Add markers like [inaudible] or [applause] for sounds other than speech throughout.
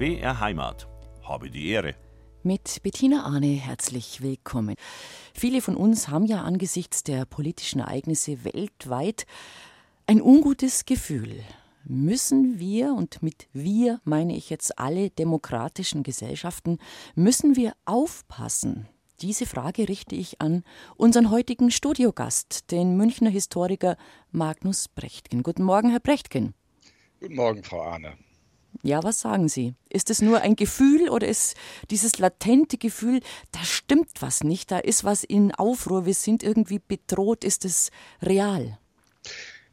BR Heimat. Habe die Ehre. Mit Bettina Arne herzlich willkommen. Viele von uns haben ja angesichts der politischen Ereignisse weltweit ein ungutes Gefühl. Müssen wir, und mit wir meine ich jetzt alle demokratischen Gesellschaften, müssen wir aufpassen? Diese Frage richte ich an unseren heutigen Studiogast, den Münchner Historiker Magnus Brechtgen. Guten Morgen, Herr Brechtgen. Guten Morgen, Frau Arne. Ja, was sagen Sie? Ist es nur ein Gefühl oder ist dieses latente Gefühl, da stimmt was nicht, da ist was in Aufruhr, wir sind irgendwie bedroht, ist es real?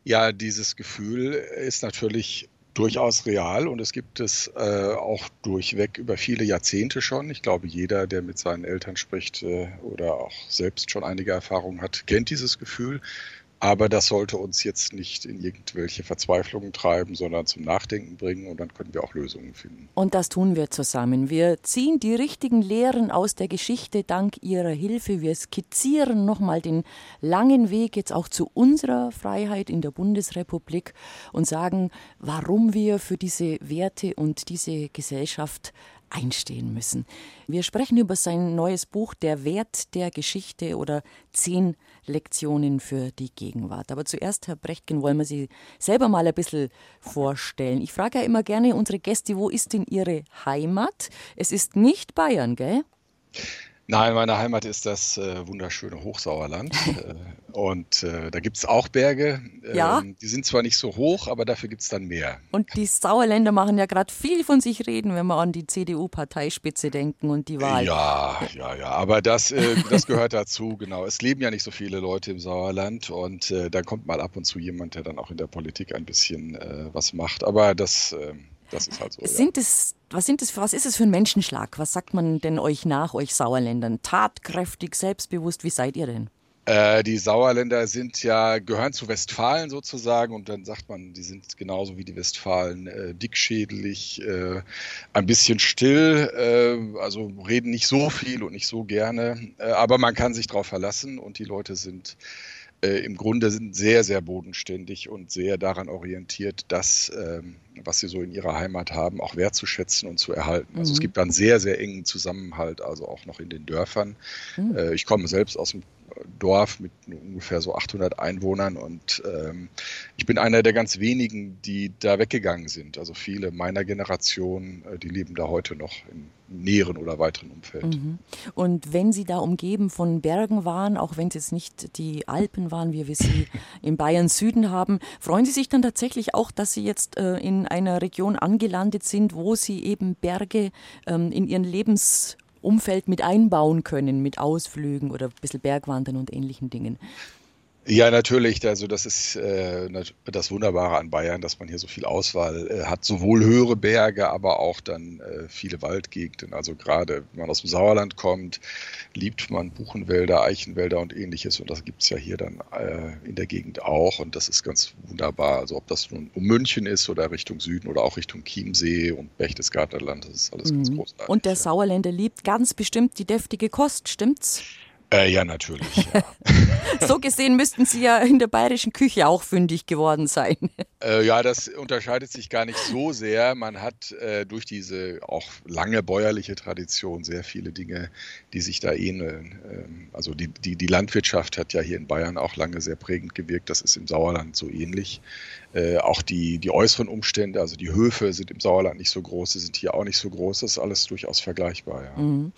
Ja, dieses Gefühl ist natürlich durchaus real und es gibt es äh, auch durchweg über viele Jahrzehnte schon. Ich glaube, jeder, der mit seinen Eltern spricht äh, oder auch selbst schon einige Erfahrungen hat, kennt dieses Gefühl. Aber das sollte uns jetzt nicht in irgendwelche Verzweiflungen treiben, sondern zum Nachdenken bringen und dann können wir auch Lösungen finden. Und das tun wir zusammen. Wir ziehen die richtigen Lehren aus der Geschichte dank Ihrer Hilfe. Wir skizzieren nochmal den langen Weg jetzt auch zu unserer Freiheit in der Bundesrepublik und sagen, warum wir für diese Werte und diese Gesellschaft einstehen müssen. Wir sprechen über sein neues Buch Der Wert der Geschichte oder zehn Lektionen für die Gegenwart. Aber zuerst, Herr Brechtgen, wollen wir Sie selber mal ein bisschen vorstellen. Ich frage ja immer gerne unsere Gäste, wo ist denn Ihre Heimat? Es ist nicht Bayern, gell? Nein, meine Heimat ist das äh, wunderschöne Hochsauerland. [laughs] äh, und äh, da gibt es auch Berge. Ja. Ähm, die sind zwar nicht so hoch, aber dafür gibt es dann mehr. Und die Sauerländer machen ja gerade viel von sich reden, wenn wir an die CDU-Parteispitze denken und die Wahl. Ja, ja, ja. Aber das, äh, das gehört dazu, genau. Es leben ja nicht so viele Leute im Sauerland und äh, da kommt mal ab und zu jemand, der dann auch in der Politik ein bisschen äh, was macht. Aber das ähm, das ist halt so. Sind ja. es, was, sind es, was ist es für ein Menschenschlag? Was sagt man denn euch nach, euch Sauerländern? Tatkräftig, selbstbewusst, wie seid ihr denn? Äh, die Sauerländer sind ja, gehören zu Westfalen sozusagen und dann sagt man, die sind genauso wie die Westfalen äh, dickschädelig, äh, ein bisschen still, äh, also reden nicht so viel und nicht so gerne, äh, aber man kann sich darauf verlassen und die Leute sind äh, im Grunde sind sehr, sehr bodenständig und sehr daran orientiert, das, ähm, was sie so in ihrer Heimat haben, auch wertzuschätzen und zu erhalten. Also mhm. es gibt einen sehr, sehr engen Zusammenhalt, also auch noch in den Dörfern. Mhm. Äh, ich komme selbst aus dem Dorf mit ungefähr so 800 Einwohnern und ähm, ich bin einer der ganz wenigen, die da weggegangen sind. Also viele meiner Generation, äh, die leben da heute noch im näheren oder weiteren Umfeld. Mhm. Und wenn Sie da umgeben von Bergen waren, auch wenn es jetzt nicht die Alpen waren, wie wir sie [laughs] in Bayern Süden haben, freuen Sie sich dann tatsächlich auch, dass Sie jetzt äh, in einer Region angelandet sind, wo Sie eben Berge ähm, in Ihren Lebens Umfeld mit einbauen können, mit Ausflügen oder ein bisschen Bergwandern und ähnlichen Dingen. Ja, natürlich. Also das ist äh, das Wunderbare an Bayern, dass man hier so viel Auswahl äh, hat. Sowohl höhere Berge, aber auch dann äh, viele Waldgegenden. Also gerade wenn man aus dem Sauerland kommt, liebt man Buchenwälder, Eichenwälder und ähnliches. Und das gibt es ja hier dann äh, in der Gegend auch. Und das ist ganz wunderbar. Also ob das nun um München ist oder Richtung Süden oder auch Richtung Chiemsee und Berchtesgadenerland, das ist alles mhm. ganz großartig. Und der Sauerländer liebt ganz bestimmt die deftige Kost, stimmt's? Äh, ja, natürlich. Ja. [laughs] so gesehen müssten Sie ja in der bayerischen Küche auch fündig geworden sein. Äh, ja, das unterscheidet sich gar nicht so sehr. Man hat äh, durch diese auch lange bäuerliche Tradition sehr viele Dinge, die sich da ähneln. Ähm, also die, die, die Landwirtschaft hat ja hier in Bayern auch lange sehr prägend gewirkt. Das ist im Sauerland so ähnlich. Äh, auch die, die äußeren Umstände, also die Höfe sind im Sauerland nicht so groß, sie sind hier auch nicht so groß. Das ist alles durchaus vergleichbar. Ja. Mhm.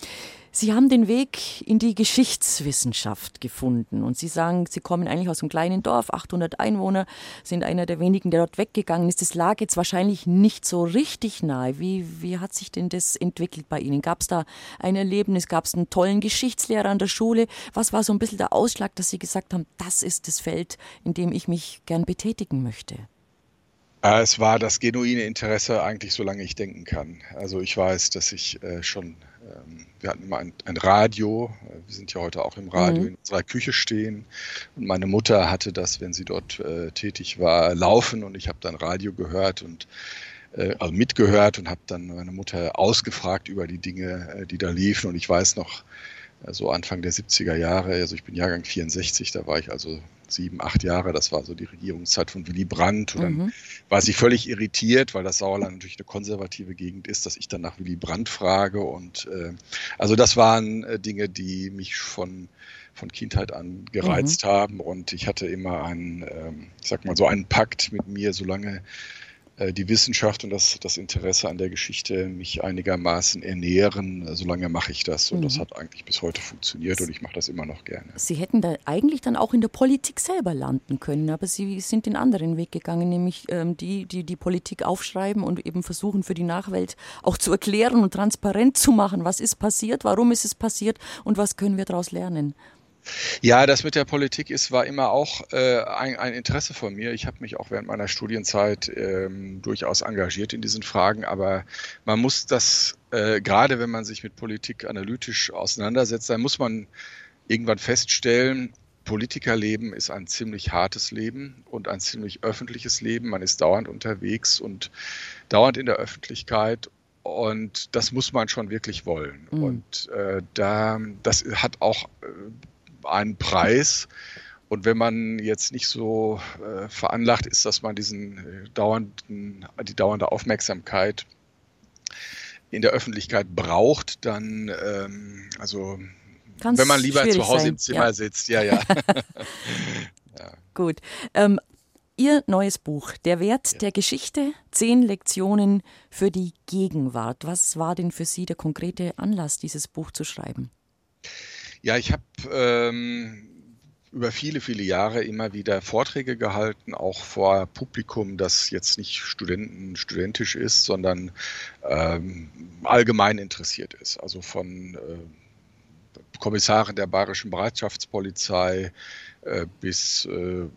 Sie haben den Weg in die Geschichtswissenschaft gefunden und Sie sagen, Sie kommen eigentlich aus einem kleinen Dorf, 800 Einwohner, sind einer der wenigen, der dort weggegangen ist. Das lag jetzt wahrscheinlich nicht so richtig nahe. Wie, wie hat sich denn das entwickelt bei Ihnen? Gab es da ein Erlebnis? Gab es einen tollen Geschichtslehrer an der Schule? Was war so ein bisschen der Ausschlag, dass Sie gesagt haben, das ist das Feld, in dem ich mich gern betätigen möchte? Äh, es war das genuine Interesse eigentlich, solange ich denken kann. Also ich weiß, dass ich äh, schon wir hatten immer ein, ein, Radio, äh, wir sind ja heute auch im Radio, mhm. in unserer Küche stehen. Und meine Mutter hatte das, wenn sie dort äh, tätig war, laufen und ich habe dann Radio gehört und äh, also mitgehört und habe dann meine Mutter ausgefragt über die Dinge, äh, die da liefen. Und ich weiß noch, so Anfang der 70er Jahre. Also ich bin Jahrgang 64, da war ich also sieben, acht Jahre. Das war so die Regierungszeit von Willy Brandt. Und dann mhm. war sie völlig irritiert, weil das Sauerland natürlich eine konservative Gegend ist, dass ich dann nach Willy Brandt frage. Und äh, also das waren äh, Dinge, die mich von von Kindheit an gereizt mhm. haben und ich hatte immer einen, ähm, ich sag mal so einen Pakt mit mir, solange die Wissenschaft und das, das Interesse an der Geschichte mich einigermaßen ernähren, solange mache ich das. Und mhm. das hat eigentlich bis heute funktioniert und ich mache das immer noch gerne. Sie hätten da eigentlich dann auch in der Politik selber landen können, aber Sie sind den anderen Weg gegangen, nämlich ähm, die, die die Politik aufschreiben und eben versuchen für die Nachwelt auch zu erklären und transparent zu machen, was ist passiert, warum ist es passiert und was können wir daraus lernen. Ja, das mit der Politik ist, war immer auch äh, ein, ein, Interesse von mir. Ich habe mich auch während meiner Studienzeit ähm, durchaus engagiert in diesen Fragen, aber man muss das, äh, gerade wenn man sich mit Politik analytisch auseinandersetzt, dann muss man irgendwann feststellen, Politikerleben ist ein ziemlich hartes Leben und ein ziemlich öffentliches Leben. Man ist dauernd unterwegs und dauernd in der Öffentlichkeit und das muss man schon wirklich wollen. Mhm. Und äh, da, das hat auch äh, einen Preis. Und wenn man jetzt nicht so äh, veranlagt ist, dass man diesen äh, dauernden, die dauernde Aufmerksamkeit in der Öffentlichkeit braucht, dann, ähm, also Kann's wenn man lieber zu Hause sein. im Zimmer ja. sitzt, ja, ja. [laughs] ja. Gut. Ähm, Ihr neues Buch, Der Wert ja. der Geschichte, zehn Lektionen für die Gegenwart. Was war denn für Sie der konkrete Anlass, dieses Buch zu schreiben? Ja, ich habe ähm, über viele, viele Jahre immer wieder Vorträge gehalten, auch vor Publikum, das jetzt nicht Studenten, studentisch ist, sondern ähm, allgemein interessiert ist. Also von äh, Kommissaren der Bayerischen Bereitschaftspolizei, bis äh, äh,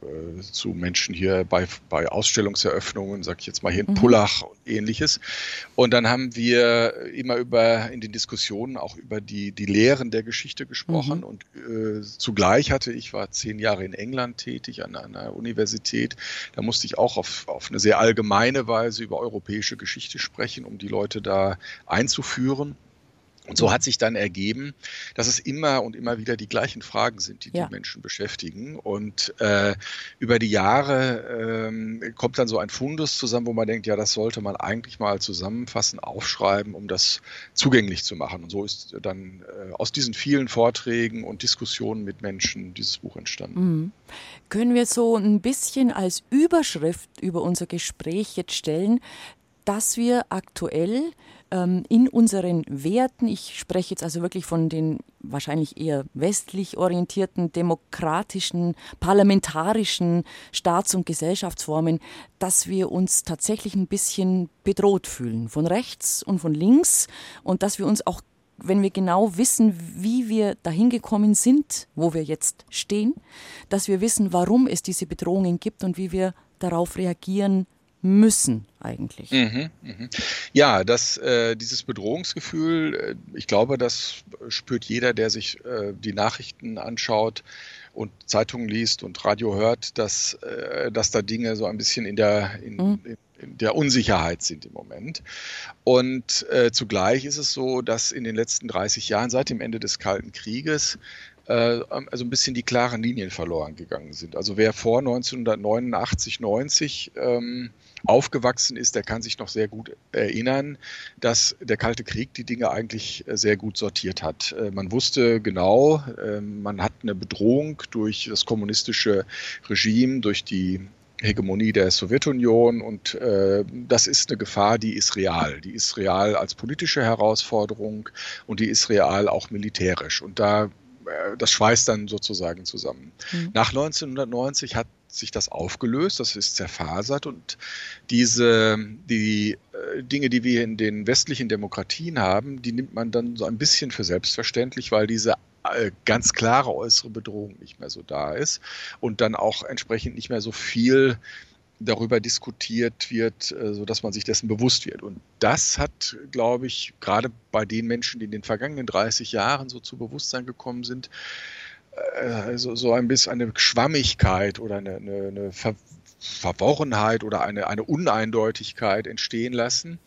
zu Menschen hier bei, bei Ausstellungseröffnungen, sag ich jetzt mal hier in mhm. Pullach und ähnliches. Und dann haben wir immer über in den Diskussionen auch über die, die Lehren der Geschichte gesprochen. Mhm. Und äh, zugleich hatte ich, war zehn Jahre in England tätig an einer Universität. Da musste ich auch auf, auf eine sehr allgemeine Weise über europäische Geschichte sprechen, um die Leute da einzuführen. Und so hat sich dann ergeben, dass es immer und immer wieder die gleichen Fragen sind, die ja. die Menschen beschäftigen. Und äh, über die Jahre ähm, kommt dann so ein Fundus zusammen, wo man denkt, ja, das sollte man eigentlich mal zusammenfassen, aufschreiben, um das zugänglich zu machen. Und so ist dann äh, aus diesen vielen Vorträgen und Diskussionen mit Menschen dieses Buch entstanden. Mhm. Können wir so ein bisschen als Überschrift über unser Gespräch jetzt stellen, dass wir aktuell in unseren Werten, ich spreche jetzt also wirklich von den wahrscheinlich eher westlich orientierten, demokratischen, parlamentarischen Staats- und Gesellschaftsformen, dass wir uns tatsächlich ein bisschen bedroht fühlen, von rechts und von links. Und dass wir uns auch wenn wir genau wissen, wie wir dahin gekommen sind, wo wir jetzt stehen, dass wir wissen, warum es diese Bedrohungen gibt und wie wir darauf reagieren müssen eigentlich. Mhm, mh. Ja, das, äh, dieses Bedrohungsgefühl, äh, ich glaube, das spürt jeder, der sich äh, die Nachrichten anschaut und Zeitungen liest und Radio hört, dass, äh, dass da Dinge so ein bisschen in der, in, mhm. in der Unsicherheit sind im Moment. Und äh, zugleich ist es so, dass in den letzten 30 Jahren, seit dem Ende des Kalten Krieges, also ein bisschen die klaren Linien verloren gegangen sind. Also wer vor 1989, 90 ähm, aufgewachsen ist, der kann sich noch sehr gut erinnern, dass der Kalte Krieg die Dinge eigentlich äh, sehr gut sortiert hat. Äh, man wusste genau, ähm, man hat eine Bedrohung durch das kommunistische Regime, durch die Hegemonie der Sowjetunion und äh, das ist eine Gefahr, die ist real. Die ist real als politische Herausforderung und die ist real auch militärisch. Und da das schweißt dann sozusagen zusammen. Mhm. Nach 1990 hat sich das aufgelöst, das ist zerfasert und diese, die äh, Dinge, die wir in den westlichen Demokratien haben, die nimmt man dann so ein bisschen für selbstverständlich, weil diese äh, ganz klare äußere Bedrohung nicht mehr so da ist und dann auch entsprechend nicht mehr so viel darüber diskutiert wird, äh, so dass man sich dessen bewusst wird. Und das hat, glaube ich, gerade bei den Menschen, die in den vergangenen 30 Jahren so zu Bewusstsein gekommen sind, also so ein bisschen eine Schwammigkeit oder eine, eine, eine Ver Verworrenheit oder eine, eine Uneindeutigkeit entstehen lassen.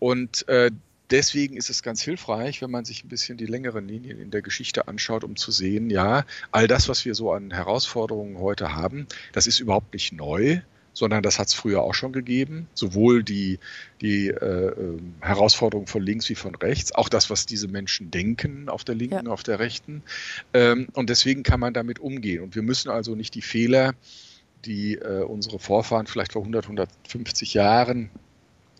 Und äh, deswegen ist es ganz hilfreich, wenn man sich ein bisschen die längeren Linien in der Geschichte anschaut, um zu sehen, ja, all das, was wir so an Herausforderungen heute haben, das ist überhaupt nicht neu sondern das hat es früher auch schon gegeben. Sowohl die, die äh, ähm, Herausforderungen von links wie von rechts, auch das, was diese Menschen denken auf der linken, ja. auf der rechten. Ähm, und deswegen kann man damit umgehen. Und wir müssen also nicht die Fehler, die äh, unsere Vorfahren vielleicht vor 100, 150 Jahren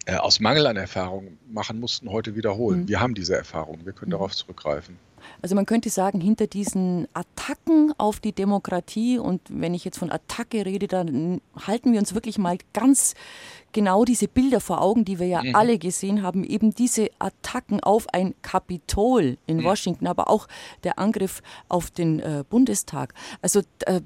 äh, aus Mangel an Erfahrung machen mussten, heute wiederholen. Mhm. Wir haben diese Erfahrung, wir können mhm. darauf zurückgreifen. Also man könnte sagen, hinter diesen Attacken auf die Demokratie, und wenn ich jetzt von Attacke rede, dann halten wir uns wirklich mal ganz genau diese Bilder vor Augen, die wir ja mhm. alle gesehen haben, eben diese Attacken auf ein Kapitol in mhm. Washington, aber auch der Angriff auf den äh, Bundestag. Also äh,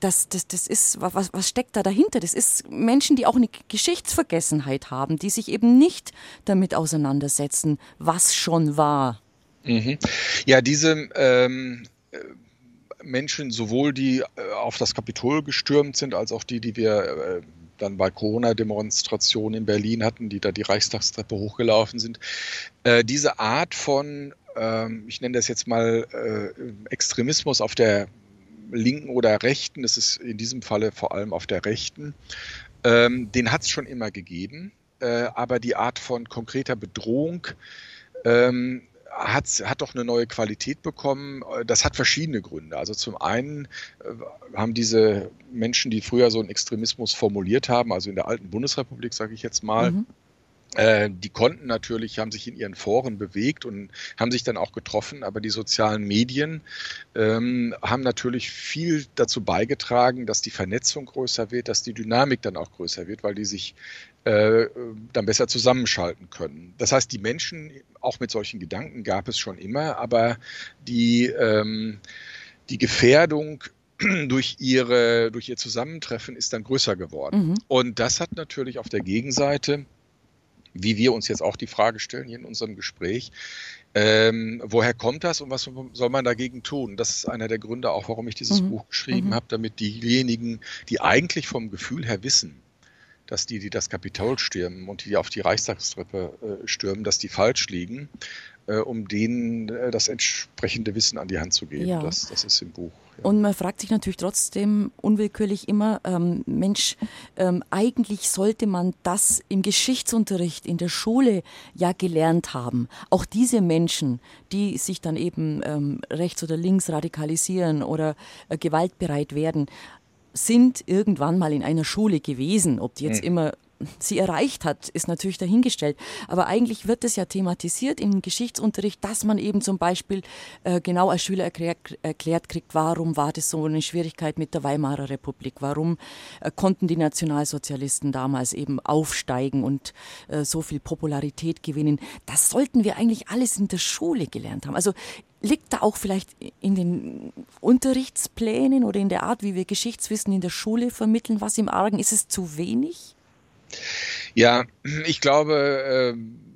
das, das, das ist, was, was steckt da dahinter? Das ist Menschen, die auch eine Geschichtsvergessenheit haben, die sich eben nicht damit auseinandersetzen, was schon war. Mhm. Ja, diese ähm, äh, Menschen, sowohl die äh, auf das Kapitol gestürmt sind, als auch die, die wir äh, dann bei Corona-Demonstrationen in Berlin hatten, die da die Reichstagstreppe hochgelaufen sind, äh, diese Art von, ähm, ich nenne das jetzt mal äh, Extremismus auf der linken oder rechten, das ist in diesem Falle vor allem auf der rechten, ähm, den hat es schon immer gegeben, aber die Art von konkreter Bedrohung ähm, hat, hat doch eine neue Qualität bekommen. Das hat verschiedene Gründe. Also zum einen äh, haben diese Menschen, die früher so einen Extremismus formuliert haben, also in der alten Bundesrepublik, sage ich jetzt mal, mhm. Äh, die konnten natürlich, haben sich in ihren Foren bewegt und haben sich dann auch getroffen, aber die sozialen Medien ähm, haben natürlich viel dazu beigetragen, dass die Vernetzung größer wird, dass die Dynamik dann auch größer wird, weil die sich äh, dann besser zusammenschalten können. Das heißt, die Menschen, auch mit solchen Gedanken gab es schon immer, aber die, ähm, die Gefährdung [clears throat] durch ihre, durch ihr Zusammentreffen ist dann größer geworden. Mhm. Und das hat natürlich auf der Gegenseite wie wir uns jetzt auch die Frage stellen hier in unserem Gespräch, ähm, woher kommt das und was soll man dagegen tun? Das ist einer der Gründe auch, warum ich dieses mhm. Buch geschrieben mhm. habe, damit diejenigen, die eigentlich vom Gefühl her wissen, dass die, die das Kapitol stürmen und die auf die Reichstagstreppe äh, stürmen, dass die falsch liegen, äh, um denen äh, das entsprechende Wissen an die Hand zu geben. Ja. Das, das ist im Buch. Und man fragt sich natürlich trotzdem unwillkürlich immer, ähm, Mensch, ähm, eigentlich sollte man das im Geschichtsunterricht in der Schule ja gelernt haben. Auch diese Menschen, die sich dann eben ähm, rechts oder links radikalisieren oder äh, gewaltbereit werden, sind irgendwann mal in einer Schule gewesen. Ob die jetzt mhm. immer sie erreicht hat, ist natürlich dahingestellt. Aber eigentlich wird es ja thematisiert im Geschichtsunterricht, dass man eben zum Beispiel äh, genau als Schüler erklärt, erklärt, kriegt, warum war das so eine Schwierigkeit mit der Weimarer Republik, warum äh, konnten die Nationalsozialisten damals eben aufsteigen und äh, so viel Popularität gewinnen. Das sollten wir eigentlich alles in der Schule gelernt haben. Also liegt da auch vielleicht in den Unterrichtsplänen oder in der Art, wie wir Geschichtswissen in der Schule vermitteln, was im Argen? Ist es zu wenig? Ja, [clears throat] ich glaube, ähm,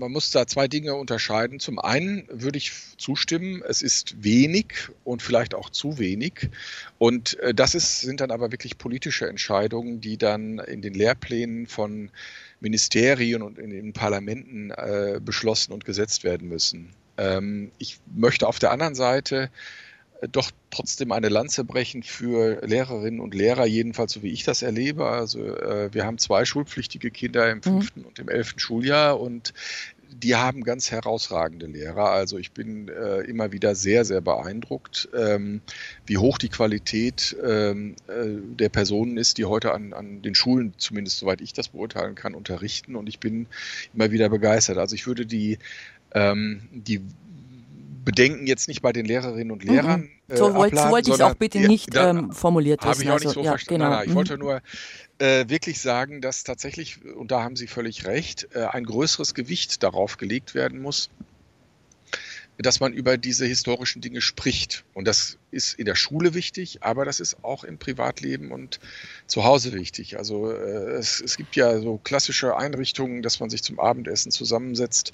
man muss da zwei Dinge unterscheiden. Zum einen würde ich zustimmen, es ist wenig und vielleicht auch zu wenig. Und äh, das ist, sind dann aber wirklich politische Entscheidungen, die dann in den Lehrplänen von Ministerien und in den Parlamenten äh, beschlossen und gesetzt werden müssen. Ähm, ich möchte auf der anderen Seite doch trotzdem eine Lanze brechen für Lehrerinnen und Lehrer, jedenfalls so wie ich das erlebe. Also äh, wir haben zwei schulpflichtige Kinder im mhm. fünften mhm. und im elften Schuljahr und die haben ganz herausragende Lehrer. Also ich bin äh, immer wieder sehr, sehr beeindruckt, ähm, wie hoch die Qualität ähm, äh, der Personen ist, die heute an, an den Schulen, zumindest soweit ich das beurteilen kann, unterrichten. Und ich bin immer wieder begeistert. Also ich würde die ähm, die Bedenken jetzt nicht bei den Lehrerinnen und Lehrern. Mhm. So, äh, so wollte ich es auch bitte nicht ja, ähm, formuliert wissen. Habe ich auch nicht also, so ja, verstanden. Genau. Nein, ich mhm. wollte nur äh, wirklich sagen, dass tatsächlich, und da haben Sie völlig recht, äh, ein größeres Gewicht darauf gelegt werden muss, dass man über diese historischen Dinge spricht. Und das ist in der Schule wichtig, aber das ist auch im Privatleben und zu Hause wichtig. Also äh, es, es, gibt ja so klassische Einrichtungen, dass man sich zum Abendessen zusammensetzt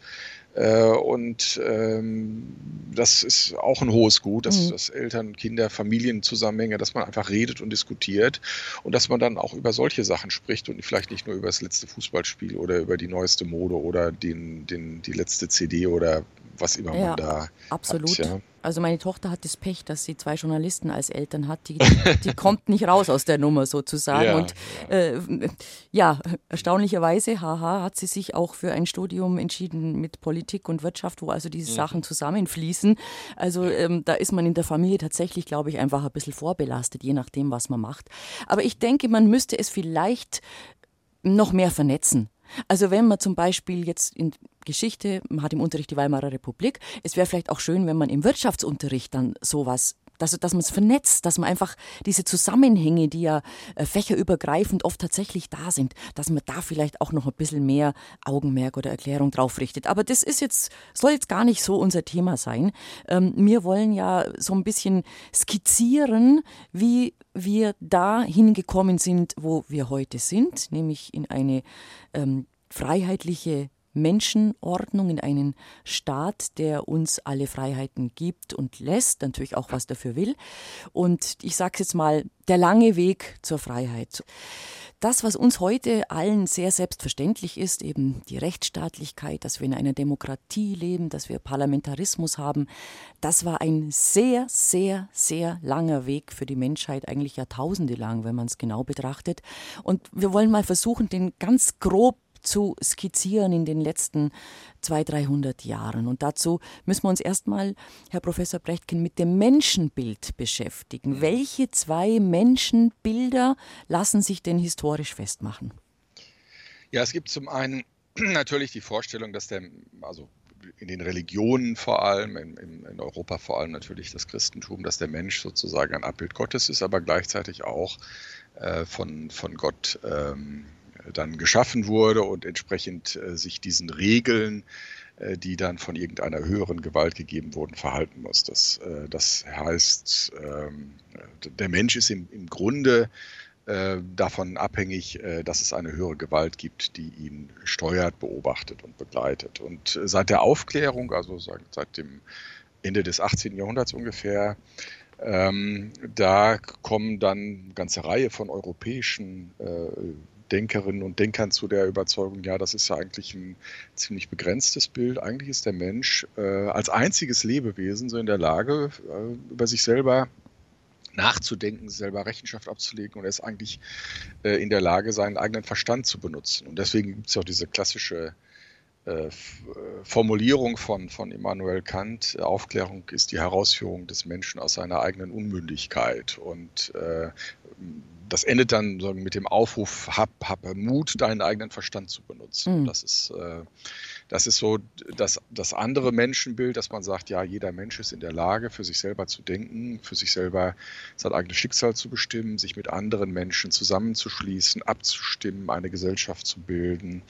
und ähm, das ist auch ein hohes Gut, dass, mhm. dass Eltern, Kinder, Familienzusammenhänge, dass man einfach redet und diskutiert und dass man dann auch über solche Sachen spricht und vielleicht nicht nur über das letzte Fußballspiel oder über die neueste Mode oder den, den, die letzte CD oder was immer ja, man da absolut. Hat, ja. Also meine Tochter hat das Pech, dass sie zwei Journalisten als Eltern hat. Die, die [laughs] kommt nicht raus aus der Nummer sozusagen. Ja, und ja. Äh, ja, erstaunlicherweise, haha, hat sie sich auch für ein Studium entschieden mit Politik und Wirtschaft, wo also diese mhm. Sachen zusammenfließen. Also ähm, da ist man in der Familie tatsächlich, glaube ich, einfach ein bisschen vorbelastet, je nachdem, was man macht. Aber ich denke, man müsste es vielleicht noch mehr vernetzen. Also wenn man zum Beispiel jetzt in Geschichte, man hat im Unterricht die Weimarer Republik, es wäre vielleicht auch schön, wenn man im Wirtschaftsunterricht dann sowas dass, dass man es vernetzt, dass man einfach diese Zusammenhänge, die ja äh, fächerübergreifend oft tatsächlich da sind, dass man da vielleicht auch noch ein bisschen mehr Augenmerk oder Erklärung drauf richtet. Aber das ist jetzt, soll jetzt gar nicht so unser Thema sein. Ähm, wir wollen ja so ein bisschen skizzieren, wie wir da hingekommen sind, wo wir heute sind, nämlich in eine ähm, freiheitliche Menschenordnung, in einen Staat, der uns alle Freiheiten gibt und lässt, natürlich auch was dafür will. Und ich sage jetzt mal, der lange Weg zur Freiheit. Das, was uns heute allen sehr selbstverständlich ist, eben die Rechtsstaatlichkeit, dass wir in einer Demokratie leben, dass wir Parlamentarismus haben, das war ein sehr, sehr, sehr langer Weg für die Menschheit, eigentlich Jahrtausende lang, wenn man es genau betrachtet. Und wir wollen mal versuchen, den ganz grob zu skizzieren in den letzten 200, 300 Jahren. Und dazu müssen wir uns erstmal, Herr Professor Brechtken, mit dem Menschenbild beschäftigen. Welche zwei Menschenbilder lassen sich denn historisch festmachen? Ja, es gibt zum einen [clears throat] natürlich die Vorstellung, dass der, also in den Religionen vor allem, in, in, Europa vor allem natürlich das Christentum, dass der Mensch sozusagen ein Abbild Gottes ist, aber gleichzeitig auch äh, von, von Gott ähm, dann geschaffen wurde und entsprechend äh, sich diesen Regeln, äh, die dann von irgendeiner höheren Gewalt gegeben wurden, verhalten muss. Das, äh, das heißt, ähm, der Mensch ist im, im Grunde davon abhängig, dass es eine höhere Gewalt gibt, die ihn steuert, beobachtet und begleitet. Und seit der Aufklärung, also seit dem Ende des 18. Jahrhunderts ungefähr, ähm, da kommen dann eine ganze Reihe von europäischen äh, Denkerinnen und Denkern zu der Überzeugung, ja, das ist ja eigentlich ein ziemlich begrenztes Bild. Eigentlich ist der Mensch äh, als einziges Lebewesen so in der Lage, äh, über sich selber nachzudenken, selber Rechenschaft abzulegen und er ist eigentlich äh, in der Lage, seinen eigenen Verstand zu benutzen. Und deswegen gibt es auch diese klassische äh, Formulierung von, von Immanuel Kant, Aufklärung ist die Herausführung des Menschen aus seiner eigenen Unmündigkeit. Und äh, das endet dann mit dem Aufruf, hab, hab Mut, deinen eigenen Verstand zu benutzen. Mhm. Das ist, äh, das ist so das, das andere Menschenbild, dass man sagt, ja, jeder Mensch ist in der Lage, für sich selber zu denken, für sich selber sein eigenes Schicksal zu bestimmen, sich mit anderen Menschen zusammenzuschließen, abzustimmen, eine Gesellschaft zu bilden,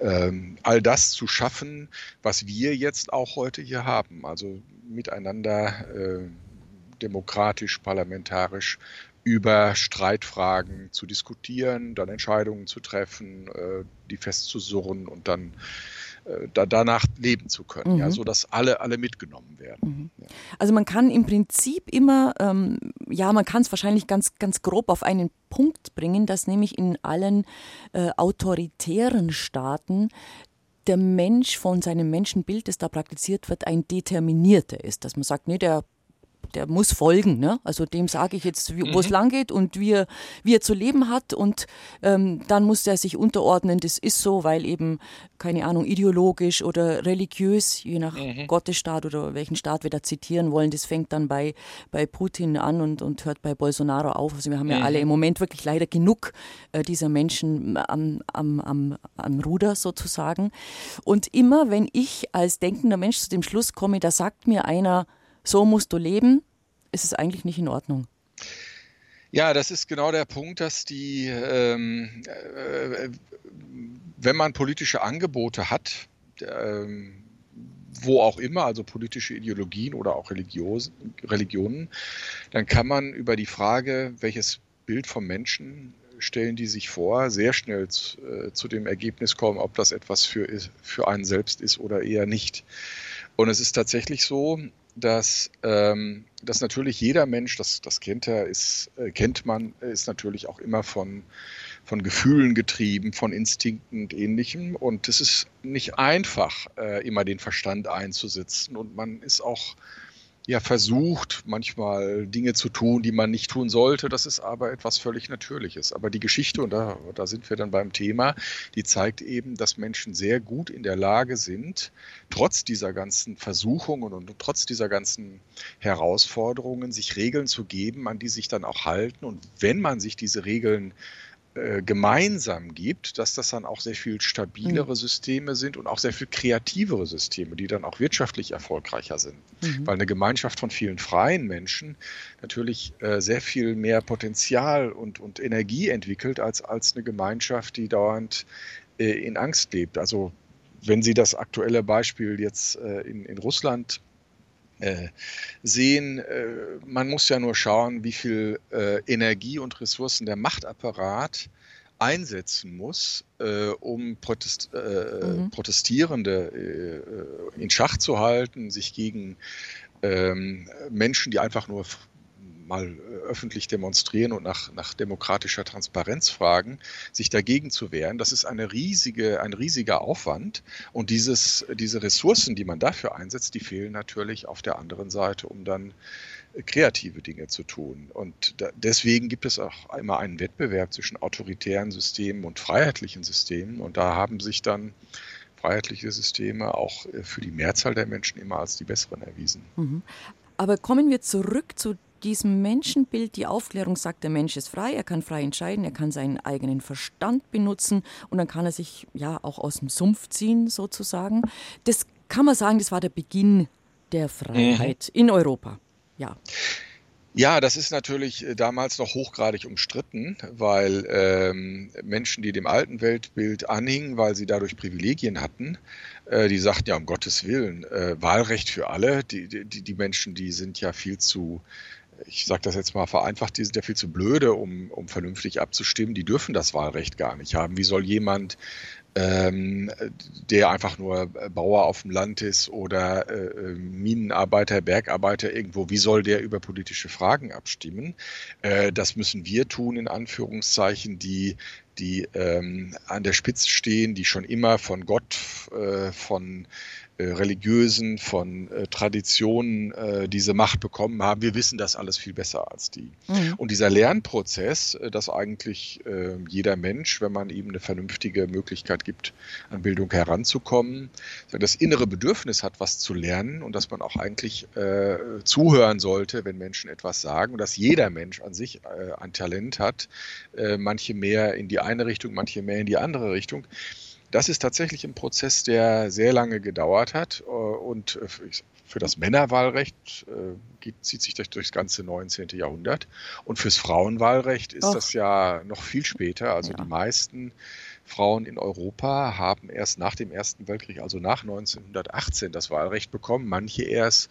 ähm, all das zu schaffen, was wir jetzt auch heute hier haben. Also miteinander äh, demokratisch, parlamentarisch über Streitfragen zu diskutieren, dann Entscheidungen zu treffen, äh, die festzusurren und dann äh, da, danach leben zu können, mhm. ja, sodass alle, alle mitgenommen werden. Mhm. Ja. Also man kann im Prinzip immer, ähm, ja, man kann es wahrscheinlich ganz, ganz grob auf einen Punkt bringen, dass nämlich in allen äh, autoritären Staaten der Mensch von seinem Menschenbild, das da praktiziert wird, ein determinierter ist. Dass man sagt, nee, der der muss folgen. Ne? Also dem sage ich jetzt, wo es mhm. lang geht und wie er, wie er zu leben hat. Und ähm, dann muss er sich unterordnen. Das ist so, weil eben, keine Ahnung, ideologisch oder religiös, je nach mhm. Gottesstaat oder welchen Staat wir da zitieren wollen, das fängt dann bei, bei Putin an und, und hört bei Bolsonaro auf. Also wir haben mhm. ja alle im Moment wirklich leider genug äh, dieser Menschen am, am, am, am Ruder sozusagen. Und immer, wenn ich als denkender Mensch zu dem Schluss komme, da sagt mir einer, so musst du leben, ist es eigentlich nicht in Ordnung. Ja, das ist genau der Punkt, dass die, ähm, äh, wenn man politische Angebote hat, ähm, wo auch immer, also politische Ideologien oder auch Religios, Religionen, dann kann man über die Frage, welches Bild vom Menschen stellen die sich vor, sehr schnell zu, äh, zu dem Ergebnis kommen, ob das etwas für, für einen selbst ist oder eher nicht. Und es ist tatsächlich so, dass, ähm, dass natürlich jeder Mensch, das, das kennt er, ist, äh, kennt man, ist natürlich auch immer von, von Gefühlen getrieben, von Instinkten und ähnlichem. Und es ist nicht einfach, äh, immer den Verstand einzusetzen. Und man ist auch ja versucht, manchmal Dinge zu tun, die man nicht tun sollte. Das ist aber etwas völlig Natürliches. Aber die Geschichte, und da, da sind wir dann beim Thema, die zeigt eben, dass Menschen sehr gut in der Lage sind, trotz dieser ganzen Versuchungen und trotz dieser ganzen Herausforderungen, sich Regeln zu geben, an die sich dann auch halten. Und wenn man sich diese Regeln äh, gemeinsam gibt, dass das dann auch sehr viel stabilere mhm. Systeme sind und auch sehr viel kreativere Systeme, die dann auch wirtschaftlich erfolgreicher sind. Mhm. Weil eine Gemeinschaft von vielen freien Menschen natürlich äh, sehr viel mehr Potenzial und, und Energie entwickelt als, als eine Gemeinschaft, die dauernd äh, in Angst lebt. Also wenn Sie das aktuelle Beispiel jetzt äh, in, in Russland äh, sehen. Äh, man muss ja nur schauen, wie viel äh, Energie und Ressourcen der Machtapparat einsetzen muss, um Protest, mhm. Protestierende in Schach zu halten, sich gegen ähm, Menschen, die einfach nur mal äh, öffentlich demonstrieren und nach, nach demokratischer Transparenz fragen, sich dagegen zu wehren, das ist eine riesige, ein riesiger Aufwand. Und dieses, diese Ressourcen, die man dafür einsetzt, die fehlen natürlich auf der anderen Seite, um dann äh, kreative Dinge zu tun. Und da, deswegen gibt es auch immer einen Wettbewerb zwischen autoritären Systemen und freiheitlichen Systemen. Und da haben sich dann freiheitliche Systeme auch äh, für die Mehrzahl der Menschen immer als die besseren erwiesen. Mhm. Aber kommen wir zurück zu diesem Menschenbild, die Aufklärung sagt, der Mensch ist frei, er kann frei entscheiden, er kann seinen eigenen Verstand benutzen und dann kann er sich ja auch aus dem Sumpf ziehen, sozusagen. Das kann man sagen, das war der Beginn der Freiheit mhm. in Europa. Ja. Ja, das ist natürlich äh, damals noch hochgradig umstritten, weil ähm, Menschen, die dem alten Weltbild anhingen, weil sie dadurch Privilegien hatten, äh, die sagten ja um Gottes Willen, äh, Wahlrecht für alle. Die, die, die Menschen, die sind ja viel zu ich sage das jetzt mal vereinfacht, die sind ja viel zu blöde, um, um vernünftig abzustimmen. Die dürfen das Wahlrecht gar nicht haben. Wie soll jemand, ähm, der einfach nur Bauer auf dem Land ist oder äh, Minenarbeiter, Bergarbeiter irgendwo, wie soll der über politische Fragen abstimmen? Äh, das müssen wir tun, in Anführungszeichen, die die ähm, an der Spitze stehen, die schon immer von Gott, äh, von äh, religiösen, von äh, Traditionen äh, diese Macht bekommen haben. Wir wissen das alles viel besser als die. Mhm. Und dieser Lernprozess, äh, dass eigentlich äh, jeder Mensch, wenn man ihm eine vernünftige Möglichkeit gibt, an Bildung heranzukommen, das innere Bedürfnis hat, was zu lernen und dass man auch eigentlich äh, zuhören sollte, wenn Menschen etwas sagen und dass jeder Mensch an sich ein Talent hat, manche mehr in die eine Richtung, manche mehr in die andere Richtung. Das ist tatsächlich ein Prozess, der sehr lange gedauert hat äh, und äh, für das Männerwahlrecht äh, zieht sich das durchs ganze 19. Jahrhundert. Und fürs Frauenwahlrecht ist Och. das ja noch viel später. Also ja. die meisten Frauen in Europa haben erst nach dem Ersten Weltkrieg, also nach 1918, das Wahlrecht bekommen. Manche erst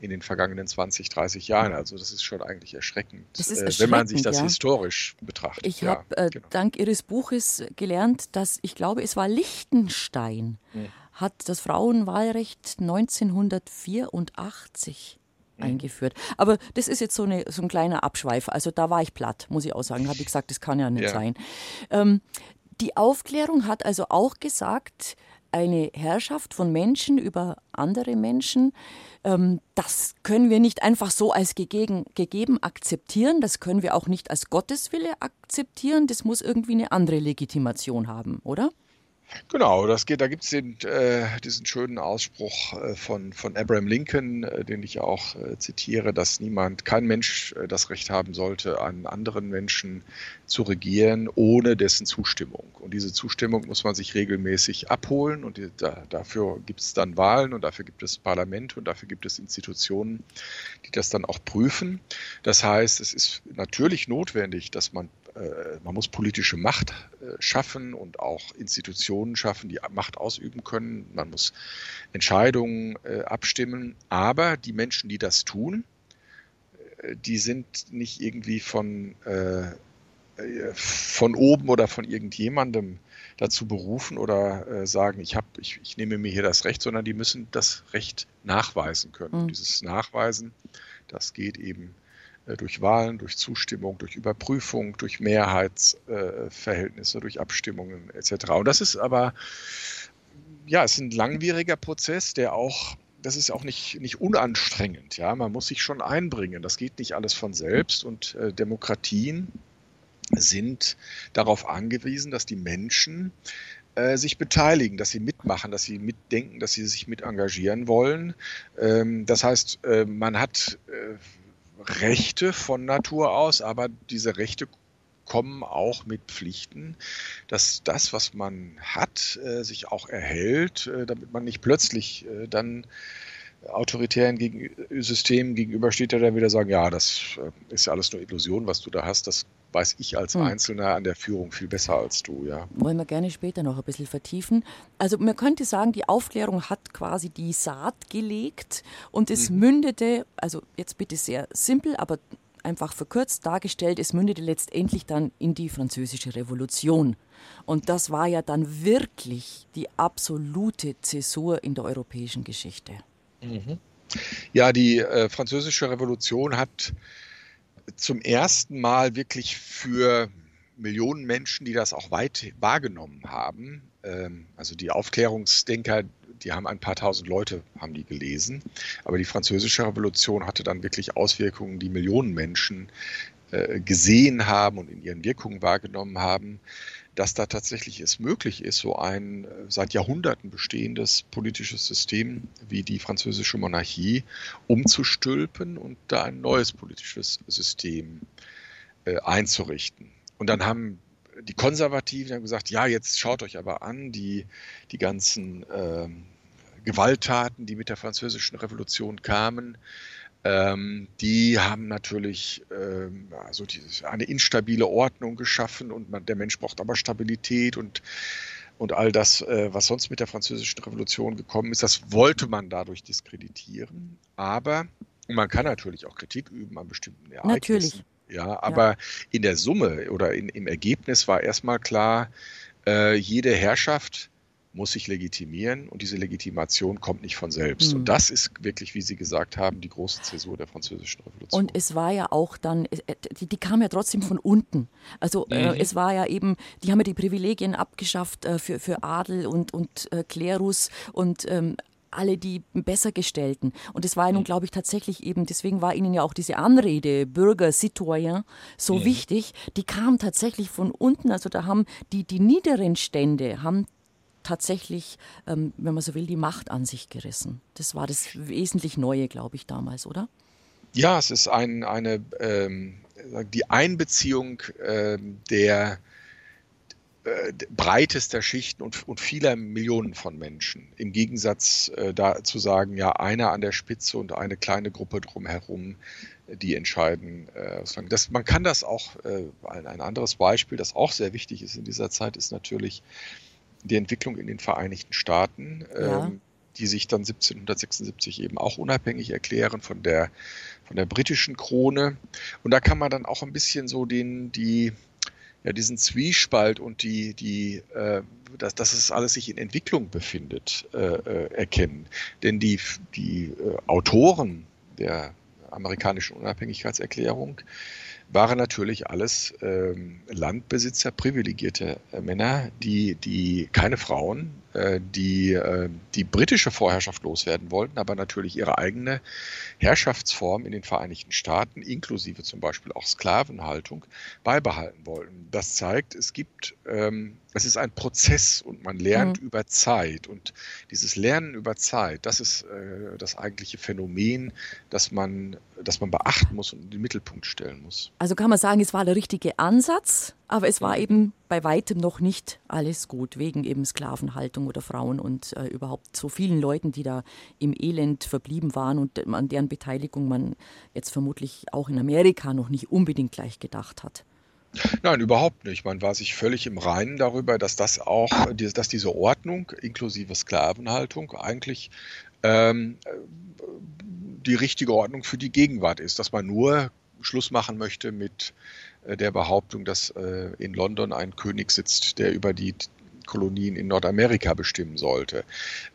in den vergangenen 20, 30 Jahren. Also das ist schon eigentlich erschreckend, erschreckend äh, wenn man sich das ja. historisch betrachtet. Ich ja, habe äh, genau. dank Ihres Buches gelernt, dass ich glaube, es war Liechtenstein, hm. hat das Frauenwahlrecht 1984 hm. eingeführt. Aber das ist jetzt so, eine, so ein kleiner Abschweif. Also da war ich platt, muss ich auch sagen. Habe ich gesagt, das kann ja nicht ja. sein. Ähm, die Aufklärung hat also auch gesagt, eine Herrschaft von Menschen über andere Menschen, ähm, das können wir nicht einfach so als gegeben, gegeben akzeptieren, das können wir auch nicht als Gotteswille akzeptieren, das muss irgendwie eine andere Legitimation haben, oder? Genau, das geht, da gibt es äh, diesen schönen Ausspruch äh, von, von Abraham Lincoln, äh, den ich auch äh, zitiere, dass niemand, kein Mensch äh, das Recht haben sollte, einen anderen Menschen zu regieren, ohne dessen Zustimmung. Und diese Zustimmung muss man sich regelmäßig abholen und die, da, dafür gibt es dann Wahlen und dafür gibt es Parlamente und dafür gibt es Institutionen, die das dann auch prüfen. Das heißt, es ist natürlich notwendig, dass man man muss politische Macht äh, schaffen und auch Institutionen schaffen, die Macht ausüben können. Man muss Entscheidungen äh, abstimmen. Aber die Menschen, die das tun, die sind nicht irgendwie von äh, von oben oder von irgendjemandem dazu berufen oder äh, sagen, ich, hab, ich, ich nehme mir hier das Recht, sondern die müssen das Recht nachweisen können. Mhm. Dieses Nachweisen, das geht eben äh, durch Wahlen, durch Zustimmung, durch Überprüfung, durch Mehrheitsverhältnisse, äh, durch Abstimmungen etc. Und das ist aber, ja, es ist ein langwieriger Prozess, der auch das ist auch nicht, nicht unanstrengend. Ja? Man muss sich schon einbringen. Das geht nicht alles von selbst. Und äh, Demokratien sind darauf angewiesen, dass die Menschen äh, sich beteiligen, dass sie mitmachen, dass sie mitdenken, dass sie sich mit engagieren wollen. Ähm, das heißt, äh, man hat äh, Rechte von Natur aus, aber diese Rechte kommen auch mit Pflichten, dass das, was man hat, äh, sich auch erhält, äh, damit man nicht plötzlich äh, dann autoritären gegen, Systemen gegenübersteht, der dann wieder sagen, ja, das ist ja alles nur Illusion, was du da hast, das weiß ich als hm. Einzelner an der Führung viel besser als du, ja. Wollen wir gerne später noch ein bisschen vertiefen. Also man könnte sagen, die Aufklärung hat quasi die Saat gelegt und es mhm. mündete, also jetzt bitte sehr simpel, aber einfach verkürzt dargestellt, es mündete letztendlich dann in die französische Revolution. Und das war ja dann wirklich die absolute Zäsur in der europäischen Geschichte. Mhm. Ja, die äh, französische Revolution hat zum ersten Mal wirklich für Millionen Menschen, die das auch weit wahrgenommen haben, ähm, also die Aufklärungsdenker, die haben ein paar tausend Leute, haben die gelesen, aber die französische Revolution hatte dann wirklich Auswirkungen, die Millionen Menschen äh, gesehen haben und in ihren Wirkungen wahrgenommen haben dass da tatsächlich es möglich ist, so ein äh, seit Jahrhunderten bestehendes politisches System wie die französische Monarchie umzustülpen und da ein neues politisches System äh, einzurichten. Und dann haben die Konservativen haben gesagt, ja, jetzt schaut euch aber an, die, die ganzen äh, Gewalttaten, die mit der französischen Revolution kamen, ähm, die haben natürlich ähm, also die, eine instabile Ordnung geschaffen und man, der Mensch braucht aber Stabilität und, und all das, äh, was sonst mit der französischen Revolution gekommen ist, das wollte man dadurch diskreditieren. Aber man kann natürlich auch Kritik üben an bestimmten Ereignissen. Natürlich. Ja, aber ja. in der Summe oder in, im Ergebnis war erstmal klar, äh, jede Herrschaft muss sich legitimieren und diese Legitimation kommt nicht von selbst. Mhm. Und das ist wirklich, wie Sie gesagt haben, die große Zäsur der französischen Revolution. Und es war ja auch dann, äh, die, die kam ja trotzdem von unten. Also äh, mhm. äh, es war ja eben, die haben ja die Privilegien abgeschafft äh, für, für Adel und, und äh, Klerus und ähm, alle die Bessergestellten. Und es war ja nun, mhm. glaube ich, tatsächlich eben, deswegen war Ihnen ja auch diese Anrede, Bürger, Citoyen, so ja. wichtig. Die kam tatsächlich von unten. Also da haben die, die niederen Stände, haben tatsächlich, ähm, wenn man so will, die Macht an sich gerissen. Das war das wesentlich Neue, glaube ich, damals, oder? Ja, es ist ein, eine, ähm, die Einbeziehung ähm, der äh, breitester Schichten und, und, vieler Millionen von Menschen. Im Gegensatz äh, da zu sagen, ja, einer an der Spitze und eine kleine Gruppe drumherum, die entscheiden. Äh, das, man kann das auch, äh, ein, ein anderes Beispiel, das auch sehr wichtig ist in dieser Zeit, ist natürlich die Entwicklung in den Vereinigten Staaten, ja. ähm, die sich dann 1776 eben auch unabhängig erklären von der, von der britischen Krone. Und da kann man dann auch ein bisschen so den, die, ja, diesen Zwiespalt und die, die, äh, dass, dass es alles sich in Entwicklung befindet, äh, äh, erkennen. Denn die, die äh, Autoren der amerikanischen Unabhängigkeitserklärung waren natürlich alles ähm, Landbesitzer, privilegierte äh, Männer, die, die keine Frauen, äh, die äh, die britische Vorherrschaft loswerden wollten, aber natürlich ihre eigene Herrschaftsform in den Vereinigten Staaten, inklusive zum Beispiel auch Sklavenhaltung, beibehalten wollten. Das zeigt, es gibt, ähm, es ist ein Prozess und man lernt mhm. über Zeit. Und dieses Lernen über Zeit, das ist äh, das eigentliche Phänomen, das man, das man beachten muss und in den Mittelpunkt stellen muss. Also kann man sagen, es war der richtige Ansatz, aber es war eben bei weitem noch nicht alles gut, wegen eben Sklavenhaltung oder Frauen und äh, überhaupt so vielen Leuten, die da im Elend verblieben waren und an deren Beteiligung man jetzt vermutlich auch in Amerika noch nicht unbedingt gleich gedacht hat. Nein, überhaupt nicht. Man war sich völlig im Reinen darüber, dass das auch, dass diese Ordnung inklusive Sklavenhaltung eigentlich ähm, die richtige Ordnung für die Gegenwart ist, dass man nur Schluss machen möchte mit äh, der Behauptung, dass äh, in London ein König sitzt, der über die Kolonien in Nordamerika bestimmen sollte.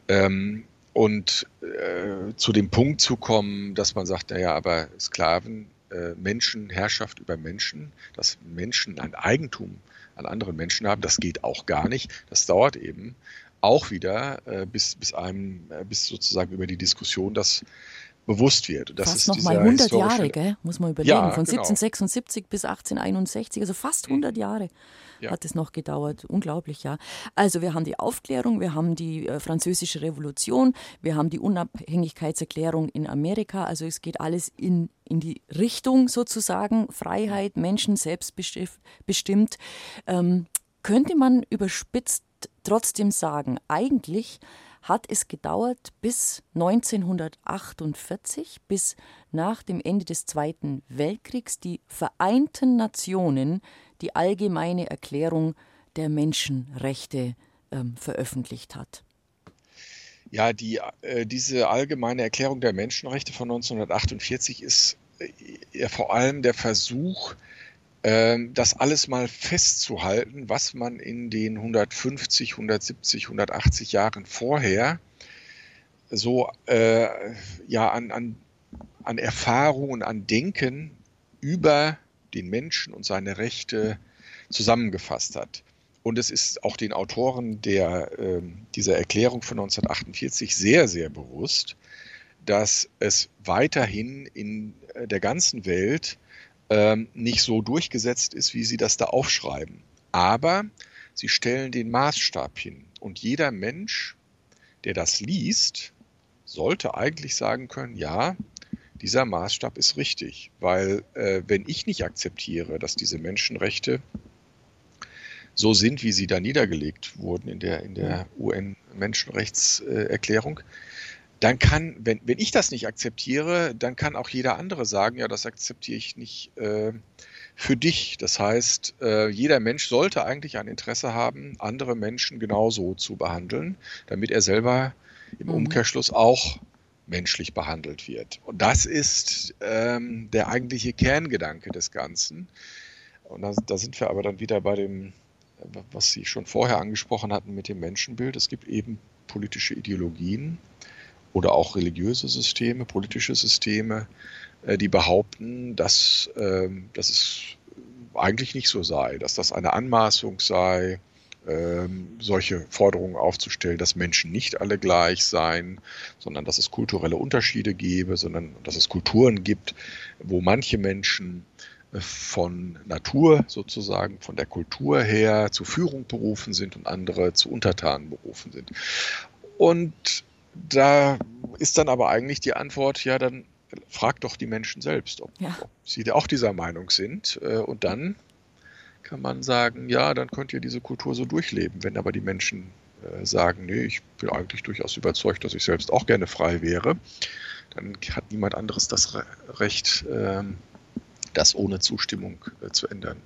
Ähm, und äh, zu dem Punkt zu kommen, dass man sagt, naja, aber Sklaven, Menschen, Herrschaft über Menschen, dass Menschen ein Eigentum an anderen Menschen haben, das geht auch gar nicht. Das dauert eben auch wieder äh, bis, bis einem, äh, bis sozusagen über die Diskussion, dass bewusst wird. Das fast noch mal 100 Jahre, gell? muss man überlegen. Ja, Von genau. 1776 bis 1861, also fast 100 mhm. Jahre ja. hat es noch gedauert. Unglaublich, ja. Also wir haben die Aufklärung, wir haben die äh, französische Revolution, wir haben die Unabhängigkeitserklärung in Amerika. Also es geht alles in, in die Richtung sozusagen Freiheit, Menschen selbstbestimmt. Ähm, könnte man überspitzt trotzdem sagen, eigentlich hat es gedauert bis 1948, bis nach dem Ende des Zweiten Weltkriegs die Vereinten Nationen die allgemeine Erklärung der Menschenrechte ähm, veröffentlicht hat. Ja, die, äh, diese allgemeine Erklärung der Menschenrechte von 1948 ist äh, vor allem der Versuch, das alles mal festzuhalten, was man in den 150, 170, 180 Jahren vorher so äh, ja an, an, an Erfahrungen, an Denken über den Menschen und seine Rechte zusammengefasst hat. Und es ist auch den Autoren der, äh, dieser Erklärung von 1948 sehr, sehr bewusst, dass es weiterhin in der ganzen Welt äh, nicht so durchgesetzt ist, wie sie das da aufschreiben. Aber sie stellen den Maßstab hin. Und jeder Mensch, der das liest, sollte eigentlich sagen können, ja, dieser Maßstab ist richtig, weil äh, wenn ich nicht akzeptiere, dass diese Menschenrechte so sind, wie sie da niedergelegt wurden in der, in der UN-Menschenrechtserklärung, dann kann, wenn, wenn ich das nicht akzeptiere, dann kann auch jeder andere sagen, ja, das akzeptiere ich nicht äh, für dich. Das heißt, äh, jeder Mensch sollte eigentlich ein Interesse haben, andere Menschen genauso zu behandeln, damit er selber im mhm. Umkehrschluss auch menschlich behandelt wird. Und das ist ähm, der eigentliche Kerngedanke des Ganzen. Und da, da, sind wir aber dann wieder bei dem, was Sie schon vorher angesprochen hatten mit dem Menschenbild. Es gibt eben politische Ideologien oder auch religiöse Systeme, politische Systeme, äh, die behaupten, dass, äh, dass es eigentlich nicht so sei, dass das eine Anmaßung sei, ähm, solche Forderungen aufzustellen, dass Menschen nicht alle gleich seien, sondern dass es kulturelle Unterschiede gebe, sondern dass es Kulturen gibt, wo manche Menschen äh, von Natur sozusagen, von der Kultur her zur Führung berufen sind und andere zu Untertanen berufen sind. Und da ist dann aber eigentlich die Antwort, ja, dann frag doch die Menschen selbst, ob, ja. ob sie auch dieser Meinung sind. Äh, und dann kann man sagen, ja, dann könnt ihr diese Kultur so durchleben. Wenn aber die Menschen äh, sagen, nee, ich bin eigentlich durchaus überzeugt, dass ich selbst auch gerne frei wäre, dann hat niemand anderes das Recht, äh, das ohne Zustimmung äh, zu ändern.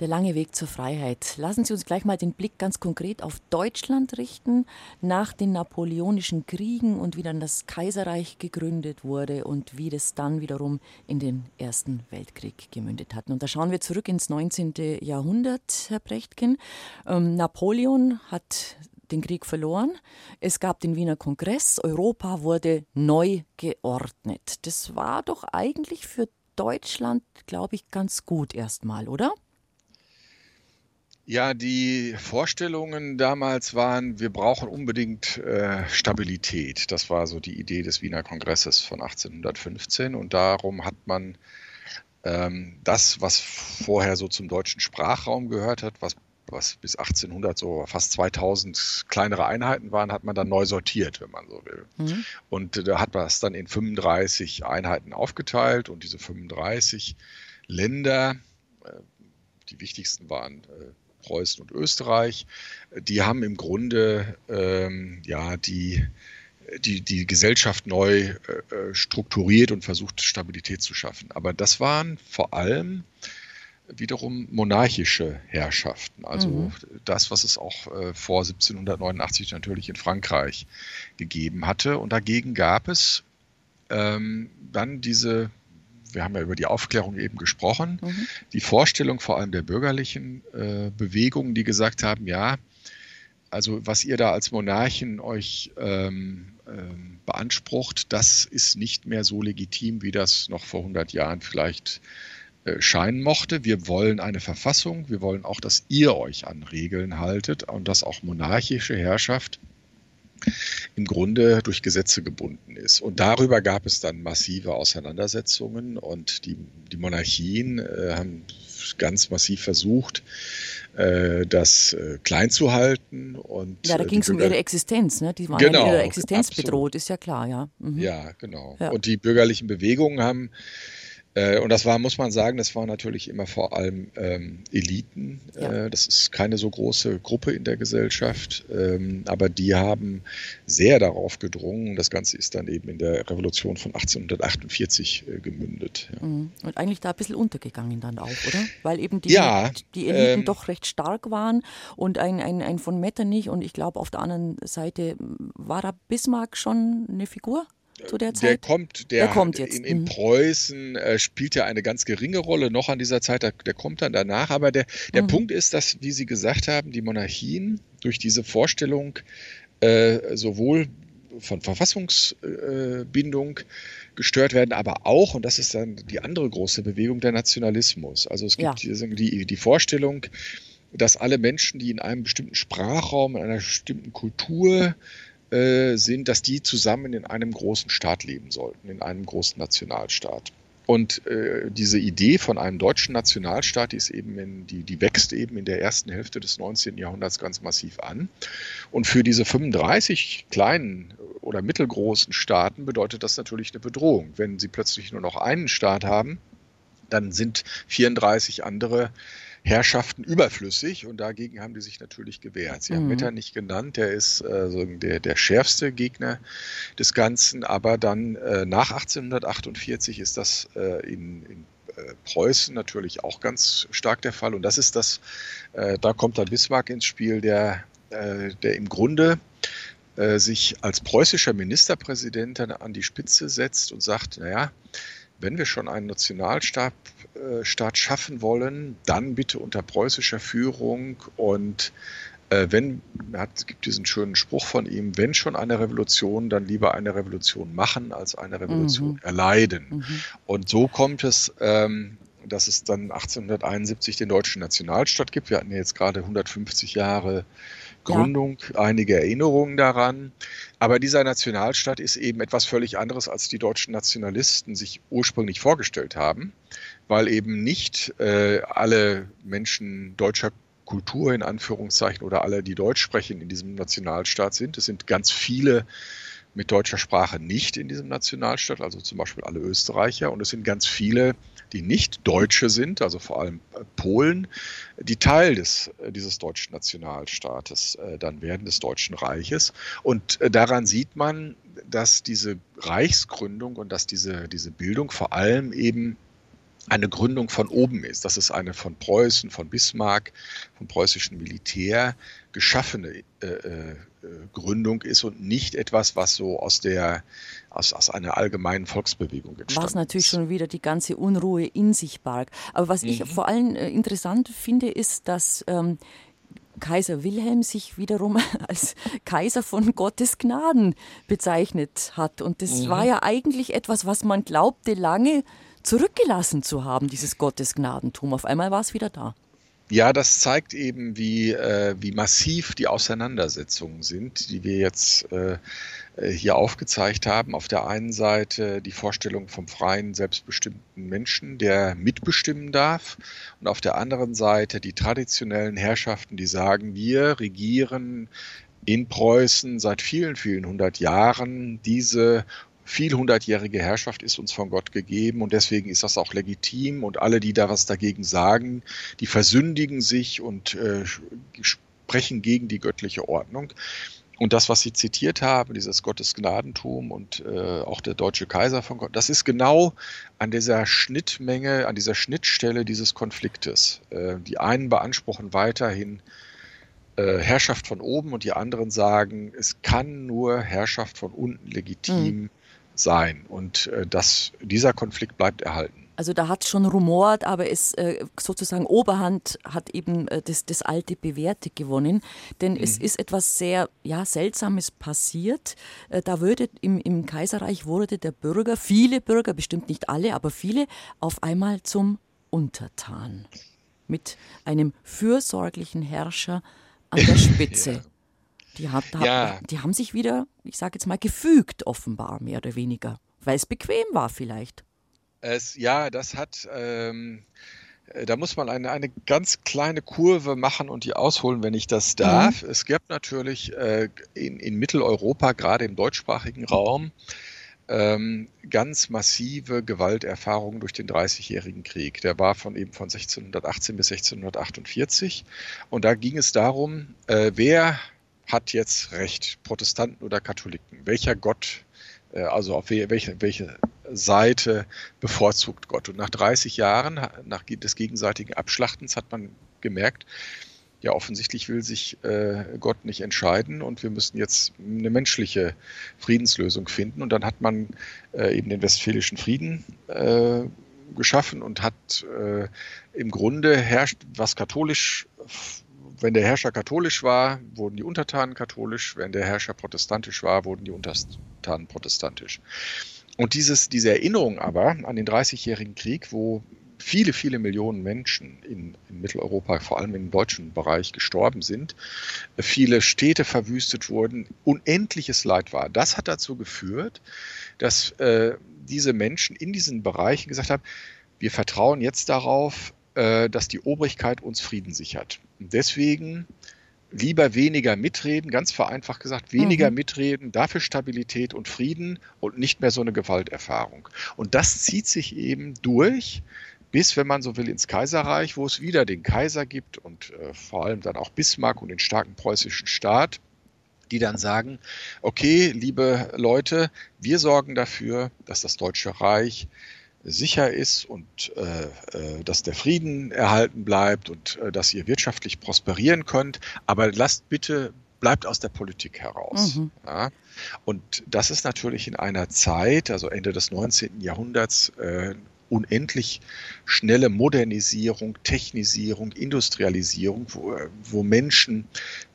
Der lange Weg zur Freiheit. Lassen Sie uns gleich mal den Blick ganz konkret auf Deutschland richten, nach den napoleonischen Kriegen und wie dann das Kaiserreich gegründet wurde und wie das dann wiederum in den Ersten Weltkrieg gemündet hat. Und da schauen wir zurück ins 19. Jahrhundert, Herr Brechtken. Ähm, Napoleon hat den Krieg verloren. Es gab den Wiener Kongress. Europa wurde neu geordnet. Das war doch eigentlich für Deutschland, glaube ich, ganz gut erstmal, oder? Ja, die Vorstellungen damals waren, wir brauchen unbedingt äh, Stabilität. Das war so die Idee des Wiener Kongresses von 1815 und darum hat man ähm, das, was vorher so zum deutschen Sprachraum gehört hat, was, was bis 1800 so fast 2000 kleinere Einheiten waren, hat man dann neu sortiert, wenn man so will. Mhm. Und da hat man es dann in 35 Einheiten aufgeteilt und diese 35 Länder, äh, die wichtigsten waren äh, Preußen und Österreich, die haben im Grunde ähm, ja die, die, die Gesellschaft neu äh, äh, strukturiert und versucht, Stabilität zu schaffen. Aber das waren vor allem wiederum monarchische Herrschaften. Also mhm. das, was es auch äh, vor 1789 natürlich in Frankreich gegeben hatte. Und dagegen gab es ähm, dann diese wir haben ja über die Aufklärung eben gesprochen, mhm. die Vorstellung vor allem der bürgerlichen äh, Bewegungen, die gesagt haben, ja, also was ihr da als Monarchen euch ähm, ähm, beansprucht, das ist nicht mehr so legitim, wie das noch vor 100 Jahren vielleicht äh, scheinen mochte. Wir wollen eine Verfassung, wir wollen auch, dass ihr euch an Regeln haltet und dass auch monarchische Herrschaft im Grunde durch Gesetze gebunden ist. Und darüber gab es dann massive Auseinandersetzungen und die, die Monarchien äh, haben ganz massiv versucht, äh, das äh, klein zu halten. Und, ja, da ging es um ihre Existenz, ne? Die waren genau, in ihrer Existenz absolut. bedroht, ist ja klar, ja. Mhm. Ja, genau. Ja. Und die bürgerlichen Bewegungen haben äh, und das war, muss man sagen, das waren natürlich immer vor allem ähm, Eliten. Ja. Äh, das ist keine so große Gruppe in der Gesellschaft, ähm, aber die haben sehr darauf gedrungen. Das Ganze ist dann eben in der Revolution von 1848 äh, gemündet. Ja. Mhm. Und eigentlich da ein bisschen untergegangen dann auch, oder? Weil eben die, ja, die Eliten ähm, doch recht stark waren und ein, ein, ein von Metternich und ich glaube auf der anderen Seite war da Bismarck schon eine Figur? Zu der Zeit? Der kommt, der, der kommt jetzt. In, in mhm. Preußen äh, spielt ja eine ganz geringe Rolle noch an dieser Zeit, der, der kommt dann danach. Aber der, der mhm. Punkt ist, dass, wie Sie gesagt haben, die Monarchien durch diese Vorstellung äh, sowohl von Verfassungsbindung äh, gestört werden, aber auch, und das ist dann die andere große Bewegung, der Nationalismus. Also es gibt ja. die, die Vorstellung, dass alle Menschen, die in einem bestimmten Sprachraum, in einer bestimmten Kultur äh, sind, dass die zusammen in einem großen Staat leben sollten, in einem großen Nationalstaat. Und äh, diese Idee von einem deutschen Nationalstaat, die, ist eben in, die, die wächst eben in der ersten Hälfte des 19. Jahrhunderts ganz massiv an. Und für diese 35 kleinen oder mittelgroßen Staaten bedeutet das natürlich eine Bedrohung. Wenn sie plötzlich nur noch einen Staat haben, dann sind 34 andere Herrschaften überflüssig und dagegen haben die sich natürlich gewehrt. Sie mhm. haben Metternich genannt, der ist äh, der, der schärfste Gegner des Ganzen, aber dann äh, nach 1848 ist das äh, in, in äh, Preußen natürlich auch ganz stark der Fall und das ist das, äh, da kommt dann Bismarck ins Spiel, der, äh, der im Grunde sich als preußischer Ministerpräsident dann an die Spitze setzt und sagt, naja, wenn wir schon einen Nationalstaat äh, schaffen wollen, dann bitte unter preußischer Führung und äh, wenn, es gibt diesen schönen Spruch von ihm, wenn schon eine Revolution, dann lieber eine Revolution machen, als eine Revolution mhm. erleiden. Mhm. Und so kommt es, ähm, dass es dann 1871 den deutschen Nationalstaat gibt. Wir hatten ja jetzt gerade 150 Jahre Gründung, ja. einige Erinnerungen daran. Aber dieser Nationalstaat ist eben etwas völlig anderes, als die deutschen Nationalisten sich ursprünglich vorgestellt haben, weil eben nicht äh, alle Menschen deutscher Kultur in Anführungszeichen oder alle, die Deutsch sprechen, in diesem Nationalstaat sind. Es sind ganz viele mit deutscher Sprache nicht in diesem Nationalstaat, also zum Beispiel alle Österreicher. Und es sind ganz viele die nicht Deutsche sind, also vor allem äh, Polen, die Teil des, äh, dieses deutschen Nationalstaates äh, dann werden, des Deutschen Reiches. Und daran sieht man, dass diese Reichsgründung und dass diese, diese Bildung vor allem eben eine Gründung von oben ist, dass es eine von Preußen, von Bismarck, vom preußischen Militär geschaffene äh, äh, Gründung ist und nicht etwas, was so aus der aus, aus einer allgemeinen Volksbewegung entstanden Was natürlich ist. schon wieder die ganze Unruhe in sich barg. Aber was mhm. ich vor allem äh, interessant finde, ist, dass ähm, Kaiser Wilhelm sich wiederum [laughs] als Kaiser von Gottes Gnaden bezeichnet hat. Und das mhm. war ja eigentlich etwas, was man glaubte lange zurückgelassen zu haben, dieses Gottesgnadentum. Auf einmal war es wieder da. Ja, das zeigt eben, wie, äh, wie massiv die Auseinandersetzungen sind, die wir jetzt äh, hier aufgezeigt haben. Auf der einen Seite die Vorstellung vom freien, selbstbestimmten Menschen, der mitbestimmen darf. Und auf der anderen Seite die traditionellen Herrschaften, die sagen, wir regieren in Preußen seit vielen, vielen hundert Jahren. Diese vielhundertjährige Herrschaft ist uns von Gott gegeben und deswegen ist das auch legitim und alle, die da was dagegen sagen, die versündigen sich und äh, sprechen gegen die göttliche Ordnung. Und das, was Sie zitiert haben, dieses Gottesgnadentum und äh, auch der deutsche Kaiser von Gott, das ist genau an dieser Schnittmenge, an dieser Schnittstelle dieses Konfliktes. Äh, die einen beanspruchen weiterhin äh, Herrschaft von oben und die anderen sagen, es kann nur Herrschaft von unten legitim mhm sein. Und äh, das, dieser Konflikt bleibt erhalten. Also da hat es schon rumort, aber es äh, sozusagen Oberhand hat eben äh, das, das alte Bewährte gewonnen. Denn mhm. es ist etwas sehr ja, Seltsames passiert. Äh, da würde im, im Kaiserreich wurde der Bürger, viele Bürger, bestimmt nicht alle, aber viele, auf einmal zum Untertan. Mit einem fürsorglichen Herrscher an der [laughs] Spitze. ja. Die, hat, ja. die haben sich wieder, ich sage jetzt mal, gefügt, offenbar, mehr oder weniger. Weil es bequem war vielleicht. Es, ja, das hat, ähm, äh, da muss man eine, eine ganz kleine Kurve machen und die ausholen, wenn ich das darf. Mhm. Es gab natürlich äh, in, in Mitteleuropa, gerade im deutschsprachigen Raum, ähm, ganz massive Gewalterfahrungen durch den Dreißigjährigen Krieg. Der war von eben von 1618 bis 1648. Und da ging es darum, äh, wer hat jetzt Recht, Protestanten oder Katholiken? Welcher Gott, äh, also auf welche, welche Seite bevorzugt Gott? Und nach 30 Jahren nach des gegenseitigen Abschlachtens hat man gemerkt, ja, offensichtlich will sich äh, Gott nicht entscheiden und wir müssen jetzt eine menschliche Friedenslösung finden. Und dann hat man äh, eben den Westfälischen Frieden äh, geschaffen und hat äh, im Grunde herrscht, was katholisch wenn der Herrscher katholisch war, wurden die Untertanen katholisch, wenn der Herrscher protestantisch war, wurden die Untertanen protestantisch. Und dieses, diese Erinnerung aber an den Dreißigjährigen Krieg, wo viele, viele Millionen Menschen in, in, Mitteleuropa, vor allem im deutschen Bereich, gestorben sind, viele Städte verwüstet wurden, unendliches Leid war. Das hat dazu geführt, dass äh, diese Menschen in diesen Bereichen gesagt haben, wir vertrauen jetzt darauf, dass die Obrigkeit uns Frieden sichert. Deswegen lieber weniger mitreden, ganz vereinfacht gesagt, weniger mhm. mitreden, dafür Stabilität und Frieden und nicht mehr so eine Gewalterfahrung. Und das zieht sich eben durch bis, wenn man so will, ins Kaiserreich, wo es wieder den Kaiser gibt und äh, vor allem dann auch Bismarck und den starken preußischen Staat, die dann sagen, okay, liebe Leute, wir sorgen dafür, dass das Deutsche Reich sicher ist und äh, äh, dass der Frieden erhalten bleibt und äh, dass ihr wirtschaftlich prosperieren könnt. Aber lasst bitte, bleibt aus der Politik heraus. Mhm. Ja? Und das ist natürlich in einer Zeit, also Ende des 19. Jahrhunderts, äh, unendlich schnelle Modernisierung, Technisierung, Industrialisierung, wo, wo Menschen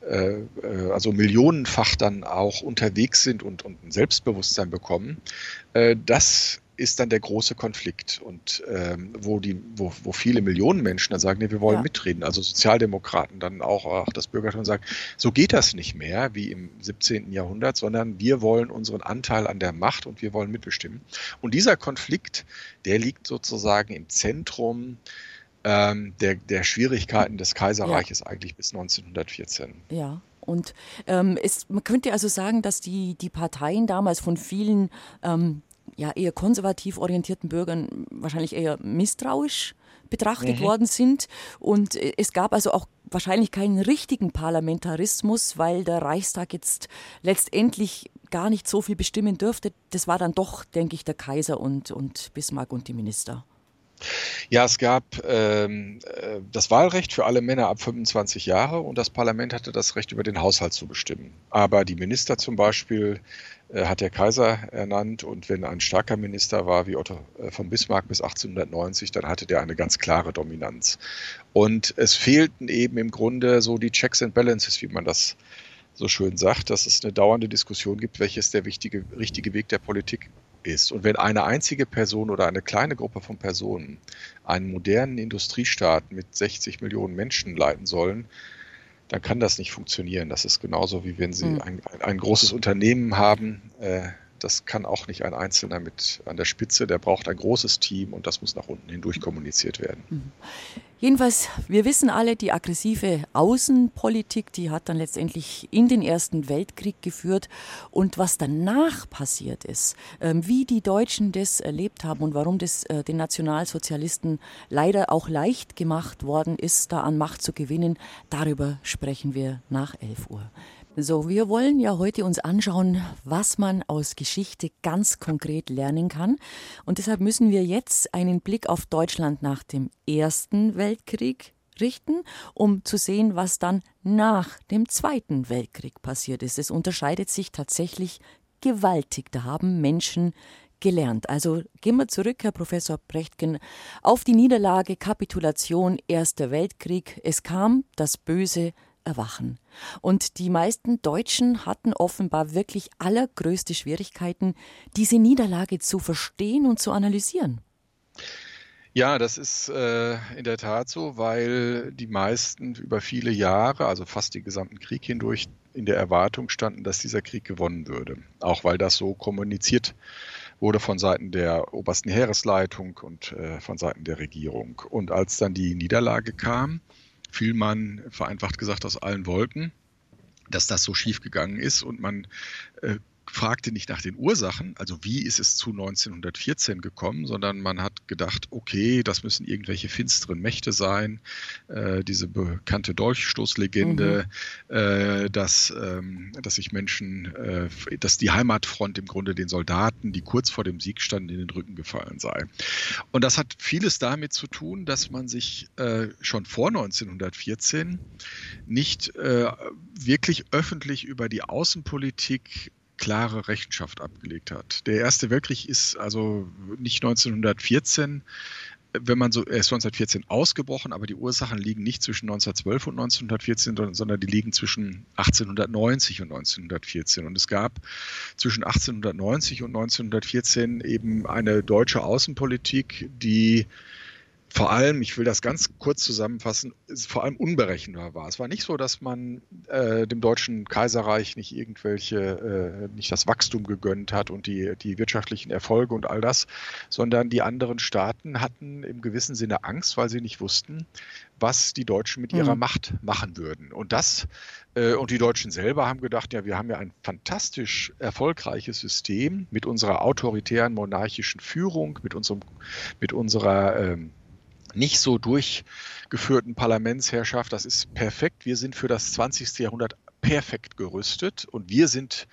äh, äh, also millionenfach dann auch unterwegs sind und, und ein Selbstbewusstsein bekommen. Äh, das ist dann der große Konflikt und ähm, wo die, wo, wo viele Millionen Menschen dann sagen, nee, wir wollen ja. mitreden. Also Sozialdemokraten dann auch, auch das Bürgertum sagen, so geht das nicht mehr wie im 17. Jahrhundert, sondern wir wollen unseren Anteil an der Macht und wir wollen mitbestimmen. Und dieser Konflikt, der liegt sozusagen im Zentrum ähm, der, der Schwierigkeiten des Kaiserreiches ja. eigentlich bis 1914. Ja. Und ähm, es, man könnte also sagen, dass die, die Parteien damals von vielen ähm, ja, eher konservativ orientierten Bürgern wahrscheinlich eher misstrauisch betrachtet mhm. worden sind. Und äh, es gab also auch wahrscheinlich keinen richtigen Parlamentarismus, weil der Reichstag jetzt letztendlich gar nicht so viel bestimmen dürfte. Das war dann doch, denke ich, der Kaiser und, und Bismarck und die Minister. Ja, es gab ähm, äh, das Wahlrecht für alle Männer ab 25 Jahre und das Parlament hatte das Recht, über den Haushalt zu bestimmen. Aber die Minister zum Beispiel hat der Kaiser ernannt und wenn ein starker Minister war wie Otto äh, von Bismarck bis 1890, dann hatte der eine ganz klare Dominanz. Und es fehlten eben im Grunde so die Checks and Balances, wie man das so schön sagt, dass es eine dauernde Diskussion gibt, welches der wichtige, richtige Weg der Politik ist. Und wenn eine einzige Person oder eine kleine Gruppe von Personen einen modernen Industriestaat mit 60 Millionen Menschen leiten sollen, dann kann das nicht funktionieren. Das ist genauso wie wenn Sie mhm. ein, ein, großes Unternehmen haben. Äh, das kann auch nicht ein Einzelner mit an der Spitze. Der braucht ein großes Team und das muss nach unten hindurch kommuniziert werden. Mhm. Jedenfalls, wir wissen alle, die aggressive Außenpolitik, die hat dann letztendlich in den Ersten Weltkrieg geführt. Und was danach passiert ist, ähm, wie die Deutschen das erlebt haben und warum das äh, den Nationalsozialisten leider auch leicht gemacht worden ist, da an Macht zu gewinnen, darüber sprechen wir nach 11 Uhr. So, wir wollen ja heute uns anschauen, was man aus Geschichte ganz konkret lernen kann. Und deshalb müssen wir jetzt einen Blick auf Deutschland nach dem Ersten Weltkrieg richten, um zu sehen, was dann nach dem Zweiten Weltkrieg passiert ist. Es unterscheidet sich tatsächlich gewaltig. Da haben Menschen gelernt? Also gehen wir zurück, Herr Professor Brechtgen, auf die Niederlage, Kapitulation, Erster Weltkrieg. Es kam das böse Erwachen. Und die meisten Deutschen hatten offenbar wirklich allergrößte Schwierigkeiten, diese Niederlage zu verstehen und zu analysieren. Ja, das ist äh, in der Tat so, weil die meisten über viele Jahre, also fast den gesamten Krieg hindurch, in der Erwartung standen, dass dieser Krieg gewonnen würde. Auch weil das so kommuniziert wurde von Seiten der obersten Heeresleitung und äh, von Seiten der Regierung. Und als dann die Niederlage kam, fiel man vereinfacht gesagt aus allen Wolken, dass das so schief gegangen ist und man äh, fragte nicht nach den Ursachen, also wie ist es zu 1914 gekommen, sondern man hat gedacht, okay, das müssen irgendwelche finsteren Mächte sein, äh, diese bekannte Dolchstoßlegende, mhm. äh, dass, ähm, dass sich Menschen, äh, dass die Heimatfront im Grunde den Soldaten, die kurz vor dem Sieg standen, in den Rücken gefallen sei. Und das hat vieles damit zu tun, dass man sich äh, schon vor 1914 nicht äh, wirklich öffentlich über die Außenpolitik klare Rechenschaft abgelegt hat. Der Erste Weltkrieg ist also nicht 1914, wenn man so, er ist 1914 ausgebrochen, aber die Ursachen liegen nicht zwischen 1912 und 1914, sondern die liegen zwischen 1890 und 1914. Und es gab zwischen 1890 und 1914 eben eine deutsche Außenpolitik, die vor allem, ich will das ganz kurz zusammenfassen, vor allem unberechenbar war. Es war nicht so, dass man äh, dem deutschen Kaiserreich nicht irgendwelche, äh, nicht das Wachstum gegönnt hat und die, die wirtschaftlichen Erfolge und all das, sondern die anderen Staaten hatten im gewissen Sinne Angst, weil sie nicht wussten, was die Deutschen mit ihrer mhm. Macht machen würden. Und das äh, und die Deutschen selber haben gedacht, ja, wir haben ja ein fantastisch erfolgreiches System mit unserer autoritären monarchischen Führung, mit unserem, mit unserer ähm, nicht so durchgeführten Parlamentsherrschaft. Das ist perfekt. Wir sind für das 20. Jahrhundert perfekt gerüstet und wir sind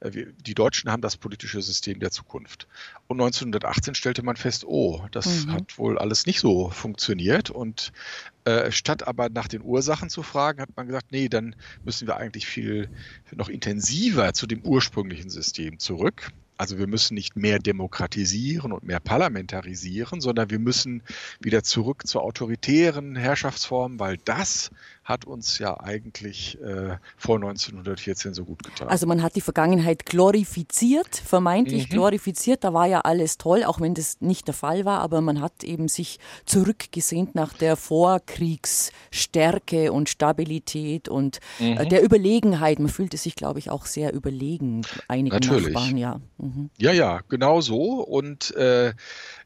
äh, die Deutschen haben das politische System der Zukunft. Und 1918 stellte man fest, oh, das mhm. hat wohl alles nicht so funktioniert. Und äh, statt aber nach den Ursachen zu fragen, hat man gesagt, nee, dann müssen wir eigentlich viel noch intensiver zu dem ursprünglichen System zurück. Also wir müssen nicht mehr demokratisieren und mehr parlamentarisieren, sondern wir müssen wieder zurück zur autoritären Herrschaftsform, weil das hat uns ja eigentlich äh, vor 1914 so gut getan. Also man hat die Vergangenheit glorifiziert, vermeintlich mhm. glorifiziert. Da war ja alles toll, auch wenn das nicht der Fall war, aber man hat eben sich zurückgesehnt nach der Vorkriegsstärke und Stabilität und äh, mhm. äh, der Überlegenheit. Man fühlte sich, glaube ich, auch sehr überlegen, einige Natürlich. Nachbarn, ja. Mhm. Ja, ja, genau so. Und äh,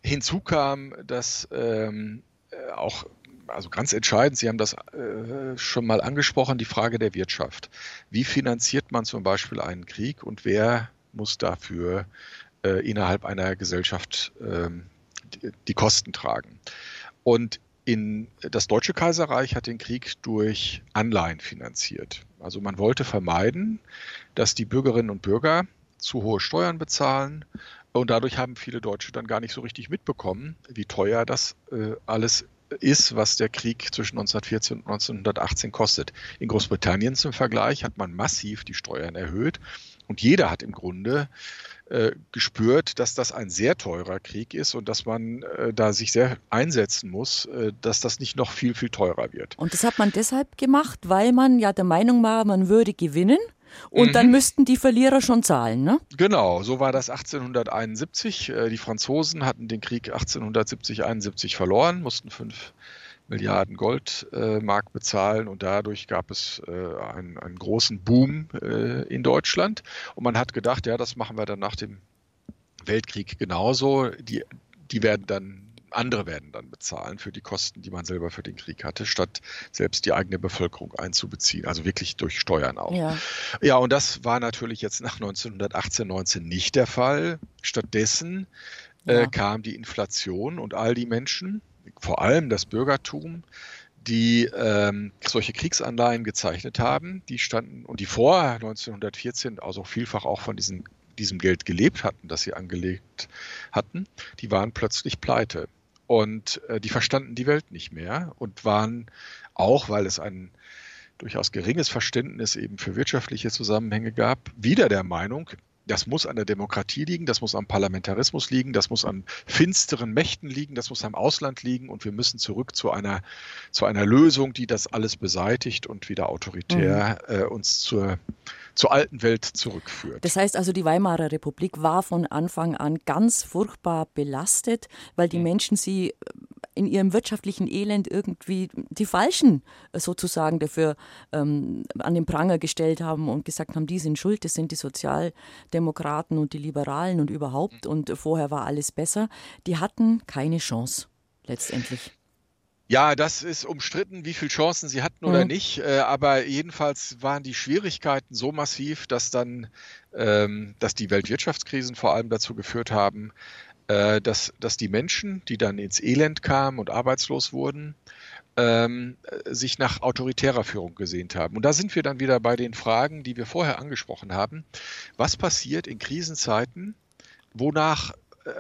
hinzu kam, dass ähm, äh, auch also ganz entscheidend, Sie haben das äh, schon mal angesprochen, die Frage der Wirtschaft. Wie finanziert man zum Beispiel einen Krieg und wer muss dafür äh, innerhalb einer Gesellschaft äh, die, die, Kosten tragen? Und in, das Deutsche Kaiserreich hat den Krieg durch Anleihen finanziert. Also man wollte vermeiden, dass die Bürgerinnen und Bürger zu hohe Steuern bezahlen und dadurch haben viele Deutsche dann gar nicht so richtig mitbekommen, wie teuer das äh, alles ist, was der Krieg zwischen 1914 und 1918 kostet. In Großbritannien zum Vergleich hat man massiv die Steuern erhöht und jeder hat im Grunde äh, gespürt, dass das ein sehr teurer Krieg ist und dass man äh, da sich sehr einsetzen muss, äh, dass das nicht noch viel, viel teurer wird. Und das hat man deshalb gemacht, weil man ja der Meinung war, man würde gewinnen und mhm. dann müssten die Verlierer schon zahlen, ne? Genau, so war das 1871. Äh, die Franzosen hatten den Krieg 1870, 71 verloren, mussten fünf Milliarden Goldmark äh, bezahlen und dadurch gab es äh, einen, einen, großen Boom in Deutschland. Und man hat gedacht, ja, das machen wir dann nach dem Weltkrieg genauso. Die, die werden dann andere werden dann bezahlen für die Kosten, die man selber für den Krieg hatte, statt selbst die eigene Bevölkerung einzubeziehen, also wirklich durch Steuern auch. Ja, ja und das war natürlich jetzt nach 1918, 19 nicht der Fall. Stattdessen äh, ja. äh, kam die Inflation und all die Menschen, vor allem das Bürgertum, die ähm, solche Kriegsanleihen gezeichnet haben, die standen und die vor 1914 also vielfach auch von diesen diesem Geld gelebt hatten, das sie angelegt hatten, die waren plötzlich pleite. Und äh, die verstanden die Welt nicht mehr und waren auch, weil es ein durchaus geringes Verständnis eben für wirtschaftliche Zusammenhänge gab, wieder der Meinung, Das muss an der Demokratie liegen, das muss am Parlamentarismus liegen, das muss an finsteren Mächten liegen, das muss am Ausland liegen und wir müssen zurück zu einer, zu einer Lösung, die das alles beseitigt und wieder autoritär mhm. äh, uns zur, zur alten Welt zurückführt. Das heißt also, die Weimarer Republik war von Anfang an ganz furchtbar belastet, weil die mhm. Menschen sie in ihrem wirtschaftlichen Elend irgendwie die Falschen äh, sozusagen dafür ähm, an den Pranger gestellt haben und gesagt haben, die sind schuld, das sind die Sozialdemokraten und die Liberalen und überhaupt mhm. und vorher war alles besser. Die hatten keine Chance letztendlich. Ja, das ist umstritten, wie viele Chancen sie hatten oder mhm. nicht. Äh, aber jedenfalls waren die Schwierigkeiten so massiv, dass dann, ähm, dass die Weltwirtschaftskrisen vor allem dazu geführt haben, äh, dass, dass die Menschen, die dann ins Elend kamen und arbeitslos wurden, ähm, sich nach autoritärer Führung gesehnt haben. Und da sind wir dann wieder bei den Fragen, die wir vorher angesprochen haben. Was passiert in Krisenzeiten, wonach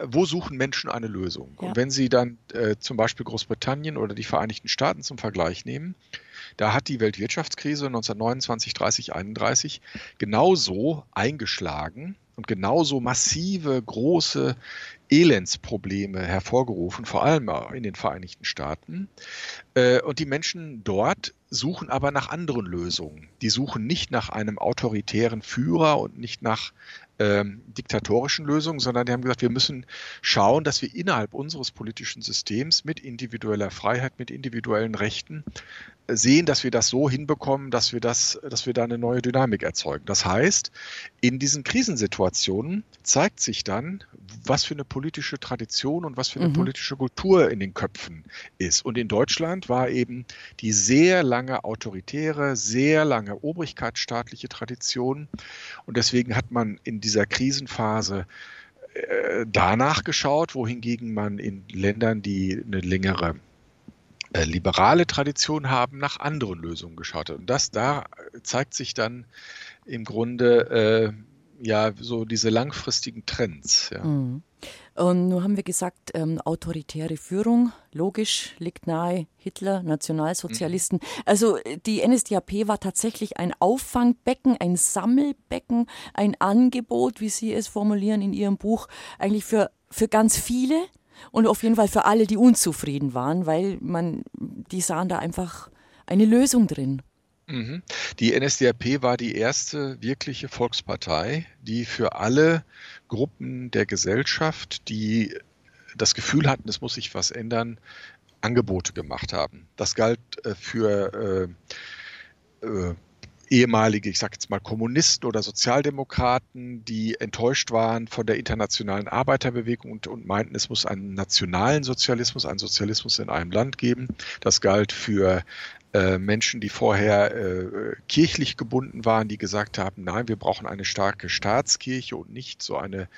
wo suchen Menschen eine Lösung? Ja. Und wenn Sie dann äh, zum Beispiel Großbritannien oder die Vereinigten Staaten zum Vergleich nehmen, da hat die Weltwirtschaftskrise 1929, 30, 31 genauso eingeschlagen und genauso massive, große Elendsprobleme hervorgerufen, vor allem in den Vereinigten Staaten. Äh, und die Menschen dort suchen aber nach anderen Lösungen. Die suchen nicht nach einem autoritären Führer und nicht nach ähm, diktatorischen Lösungen, sondern die haben gesagt, wir müssen schauen, dass wir innerhalb unseres politischen Systems mit individueller Freiheit, mit individuellen Rechten äh, sehen, dass wir das so hinbekommen, dass wir das, dass wir da eine neue Dynamik erzeugen. Das heißt, in diesen Krisensituationen zeigt sich dann, was für eine politische Tradition und was für eine mhm. politische Kultur in den Köpfen ist. Und in Deutschland war eben die sehr lange autoritäre, sehr lange obrigkeitsstaatliche Tradition. Und deswegen hat man in dieser Krisenphase äh, danach geschaut, wohingegen man in Ländern, die eine längere äh, liberale Tradition haben, nach anderen Lösungen geschaut hat. Und das da zeigt sich dann im Grunde äh, ja so diese langfristigen Trends. Ja. Mhm. Und nun haben wir gesagt, ähm, autoritäre Führung, logisch, liegt nahe, Hitler, Nationalsozialisten. Mhm. Also äh, die NSDAP war tatsächlich ein Auffangbecken, ein Sammelbecken, ein Angebot, wie Sie es formulieren in Ihrem Buch, eigentlich für, für ganz viele und auf jeden Fall für alle, die unzufrieden waren, weil man, die sahen da einfach eine Lösung drin. Mhm. Die NSDAP war die erste wirkliche Volkspartei, die für alle Gruppen der Gesellschaft, die das Gefühl hatten, es muss sich was ändern, Angebote gemacht haben. Das galt äh, für äh, äh, ehemalige, ich sage jetzt mal Kommunisten oder Sozialdemokraten, die enttäuscht waren von der internationalen Arbeiterbewegung und, und, meinten, es muss einen nationalen Sozialismus, einen Sozialismus in einem Land geben. Das galt für äh, Menschen, die vorher äh, kirchlich gebunden waren, die gesagt haben, nein, wir brauchen eine starke Staatskirche und nicht so eine,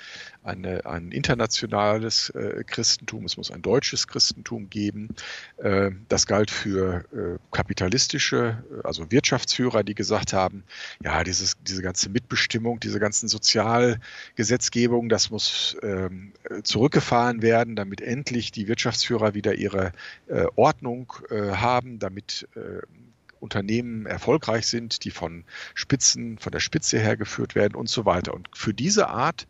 eine, ein internationales äh, Christentum. Es muss ein deutsches Christentum geben. Äh, das galt für äh, kapitalistische, also Wirtschaftsführer, die gesagt haben, ja, dieses, diese ganze Mitbestimmung, diese ganzen Sozialgesetzgebung, das muss ähm, zurückgefahren werden, damit endlich die Wirtschaftsführer wieder ihre Ordnung haben, damit äh, Unternehmen erfolgreich sind, die von Spitzen, von der Spitze her geführt werden und so weiter. Und für diese Art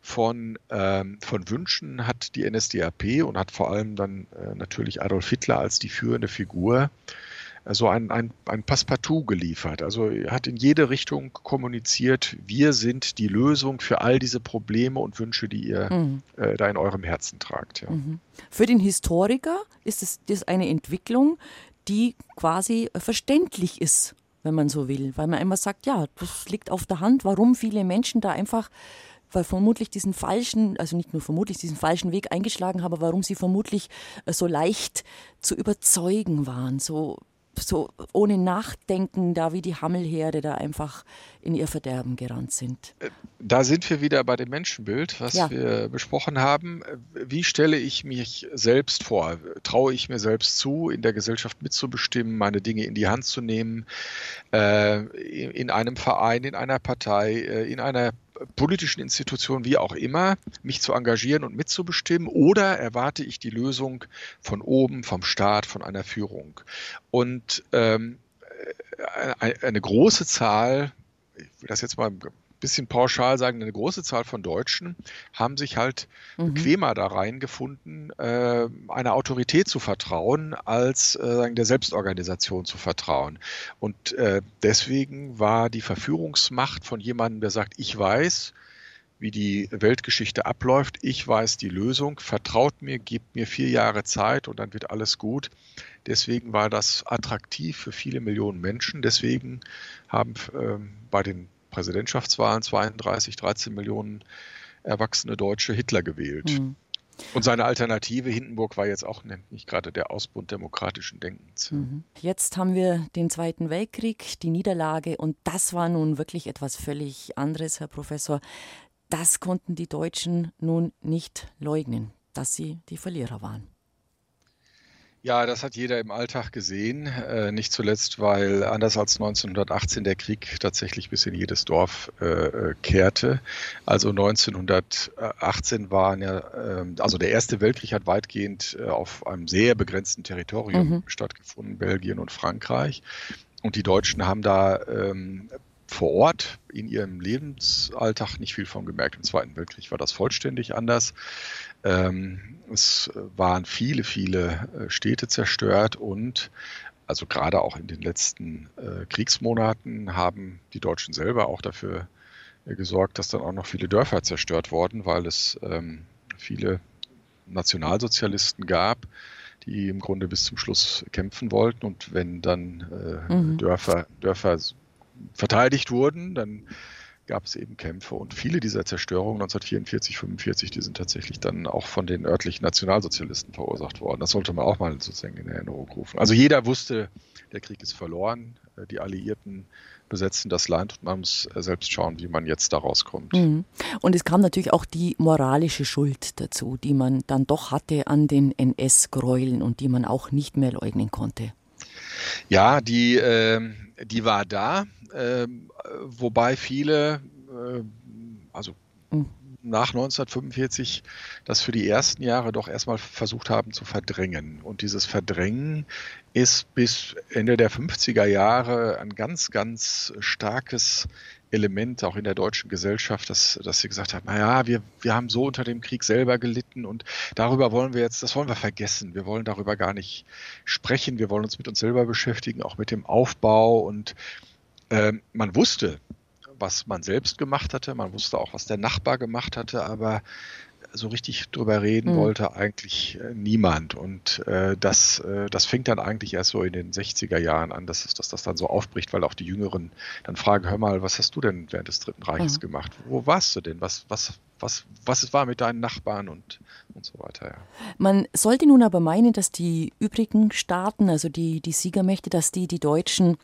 von, ähm, von Wünschen hat die NSDAP und hat vor allem dann äh, natürlich Adolf Hitler als die führende Figur so also ein, ein, ein Passepartout geliefert. Also er hat in jede Richtung kommuniziert, wir sind die Lösung für all diese Probleme und Wünsche, die ihr mhm. äh, da in eurem Herzen tragt. Ja. Mhm. Für den Historiker ist es das eine Entwicklung, die quasi verständlich ist, wenn man so will. Weil man immer sagt, ja, das liegt auf der Hand, warum viele Menschen da einfach weil vermutlich diesen falschen, also nicht nur vermutlich diesen falschen Weg eingeschlagen haben, warum sie vermutlich äh, so leicht zu überzeugen waren, so so ohne Nachdenken da wie die Hammelherde da einfach in ihr Verderben gerannt sind. Da sind wir wieder bei dem Menschenbild, was ja. wir besprochen haben. Wie stelle ich mich selbst vor? Traue ich mir selbst zu, in der Gesellschaft mitzubestimmen, meine Dinge in die Hand zu nehmen, äh, in einem Verein, in einer Partei, äh, in einer politischen Institutionen, wie auch immer, mich zu engagieren und mitzubestimmen oder erwarte ich die Lösung von oben, vom Staat, von einer Führung? Und ähm, äh, eine große Zahl, ich will das jetzt mal bisschen pauschal sagen, eine große Zahl von Deutschen haben sich halt mhm. bequemer da reingefunden, äh, einer Autorität zu vertrauen, als äh, der Selbstorganisation zu vertrauen. Und äh, deswegen war die Verführungsmacht von jemandem, der sagt, ich weiß, wie die Weltgeschichte abläuft. Ich weiß die Lösung. Vertraut mir, gebt mir vier Jahre Zeit und dann wird alles gut. Deswegen war das attraktiv für viele Millionen Menschen. Deswegen haben ähm, bei den Präsidentschaftswahlen 32, 13 Millionen erwachsene Deutsche Hitler gewählt. Mhm. Und seine Alternative Hindenburg war jetzt auch nicht gerade der Ausbund demokratischen Denkens. Mhm. Jetzt haben wir den Zweiten Weltkrieg, die Niederlage und das war nun wirklich etwas völlig anderes, Herr Professor. Das konnten die Deutschen nun nicht leugnen, dass sie die Verlierer waren. Ja, das hat jeder im Alltag gesehen. Äh, nicht zuletzt, weil anders als 1918 der Krieg tatsächlich bis in jedes Dorf äh, äh kehrte. Also 1918 waren ja, äh, also der Erste Weltkrieg hat weitgehend äh, auf einem sehr begrenzten Territorium mhm. stattgefunden, Belgien und Frankreich. Und die Deutschen haben da ähm, vor Ort in ihrem Lebensalltag nicht viel von gemerkt. Im Zweiten Weltkrieg war das vollständig anders. Ähm, es waren viele, viele äh, Städte zerstört und also gerade auch in den letzten äh, Kriegsmonaten haben die Deutschen selber auch dafür äh, gesorgt, dass dann auch noch viele Dörfer zerstört wurden, weil es ähm, viele Nationalsozialisten gab, die im Grunde bis zum Schluss kämpfen wollten. Und wenn dann äh, mhm. Dörfer, Dörfer verteidigt wurden, dann gab es eben Kämpfe und viele dieser Zerstörungen 1944, 45, die sind tatsächlich dann auch von den örtlichen Nationalsozialisten verursacht worden. Das sollte man auch mal sozusagen in Erinnerung rufen. Also jeder wusste, der Krieg ist verloren, äh, die Alliierten besetzen das Land und man muss äh, selbst schauen, wie man jetzt da rauskommt. Mhm. Und es kam natürlich auch die moralische Schuld dazu, die man dann doch hatte an den NS-Gräueln und die man auch nicht mehr leugnen konnte. Ja, die, äh, die war da. Ähm, wobei viele, äh, also mhm. Nach 1945, das für die ersten Jahre doch erstmal versucht haben zu verdrängen. Und dieses Verdrängen ist bis Ende der 50er Jahre ein ganz, ganz starkes Element auch in der deutschen Gesellschaft, dass, dass sie gesagt haben, naja, wir, wir haben so unter dem Krieg selber gelitten und darüber wollen wir jetzt, das wollen wir vergessen. Wir wollen darüber gar nicht sprechen. Wir wollen uns mit uns selber beschäftigen, auch mit dem Aufbau und ähm, man wusste, was man selbst gemacht hatte, man wusste auch, was der Nachbar gemacht hatte, aber so richtig drüber reden mhm. wollte eigentlich äh, niemand. Und äh, das, äh, das fängt dann eigentlich erst so in den 60er Jahren an, dass, dass das dann so aufbricht, weil auch die Jüngeren dann fragen, hör mal, was hast du denn während des Dritten Reiches mhm. gemacht? Wo warst du denn? Was, was, was, was war mit deinen Nachbarn und, und so weiter. Ja. Man sollte nun aber meinen, dass die übrigen Staaten, also die, die Siegermächte, dass die die Deutschen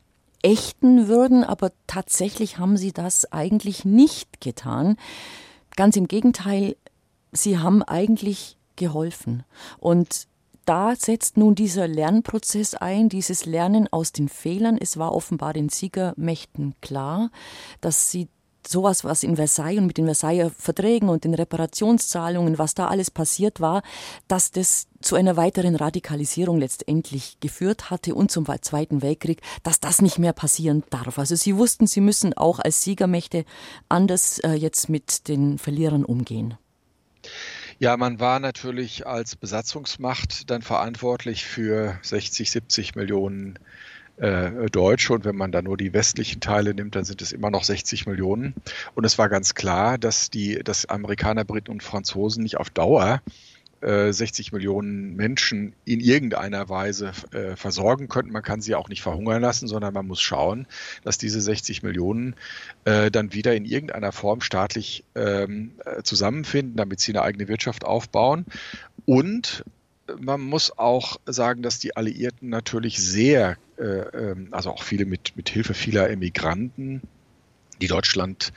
ächten würden, aber tatsächlich haben sie das eigentlich nicht getan. Ganz im Gegenteil, sie haben eigentlich geholfen. Und da setzt nun dieser Lernprozess ein, dieses Lernen aus den Fehlern. Es war offenbar den Siegermächten klar, dass sie sowas, was in Versailles und mit den Versailler Verträgen und den Reparationszahlungen, was da alles passiert war, dass das zu einer weiteren Radikalisierung letztendlich geführt hatte und zum Zweiten Weltkrieg, dass das nicht mehr passieren darf. Also sie wussten, sie müssen auch als Siegermächte anders äh, jetzt mit den Verlierern umgehen. Ja, man war natürlich als Besatzungsmacht dann verantwortlich für 60, 70 Millionen äh, Deutsche und wenn man da nur die westlichen Teile nimmt, dann sind es immer noch 60 Millionen. Und es war ganz klar, dass die, dass Amerikaner, Briten und Franzosen nicht auf Dauer 60 äh, Millionen Menschen in irgendeiner Weise äh, versorgen könnten. Man kann sie auch nicht verhungern lassen, sondern man muss schauen, dass diese 60 Millionen äh, dann wieder in irgendeiner Form staatlich ähm, zusammenfinden, damit sie eine eigene Wirtschaft aufbauen. Und man muss auch sagen, dass die Alliierten natürlich sehr, äh, ähm, also auch viele mit, mit Hilfe vieler Emigranten, die Deutschland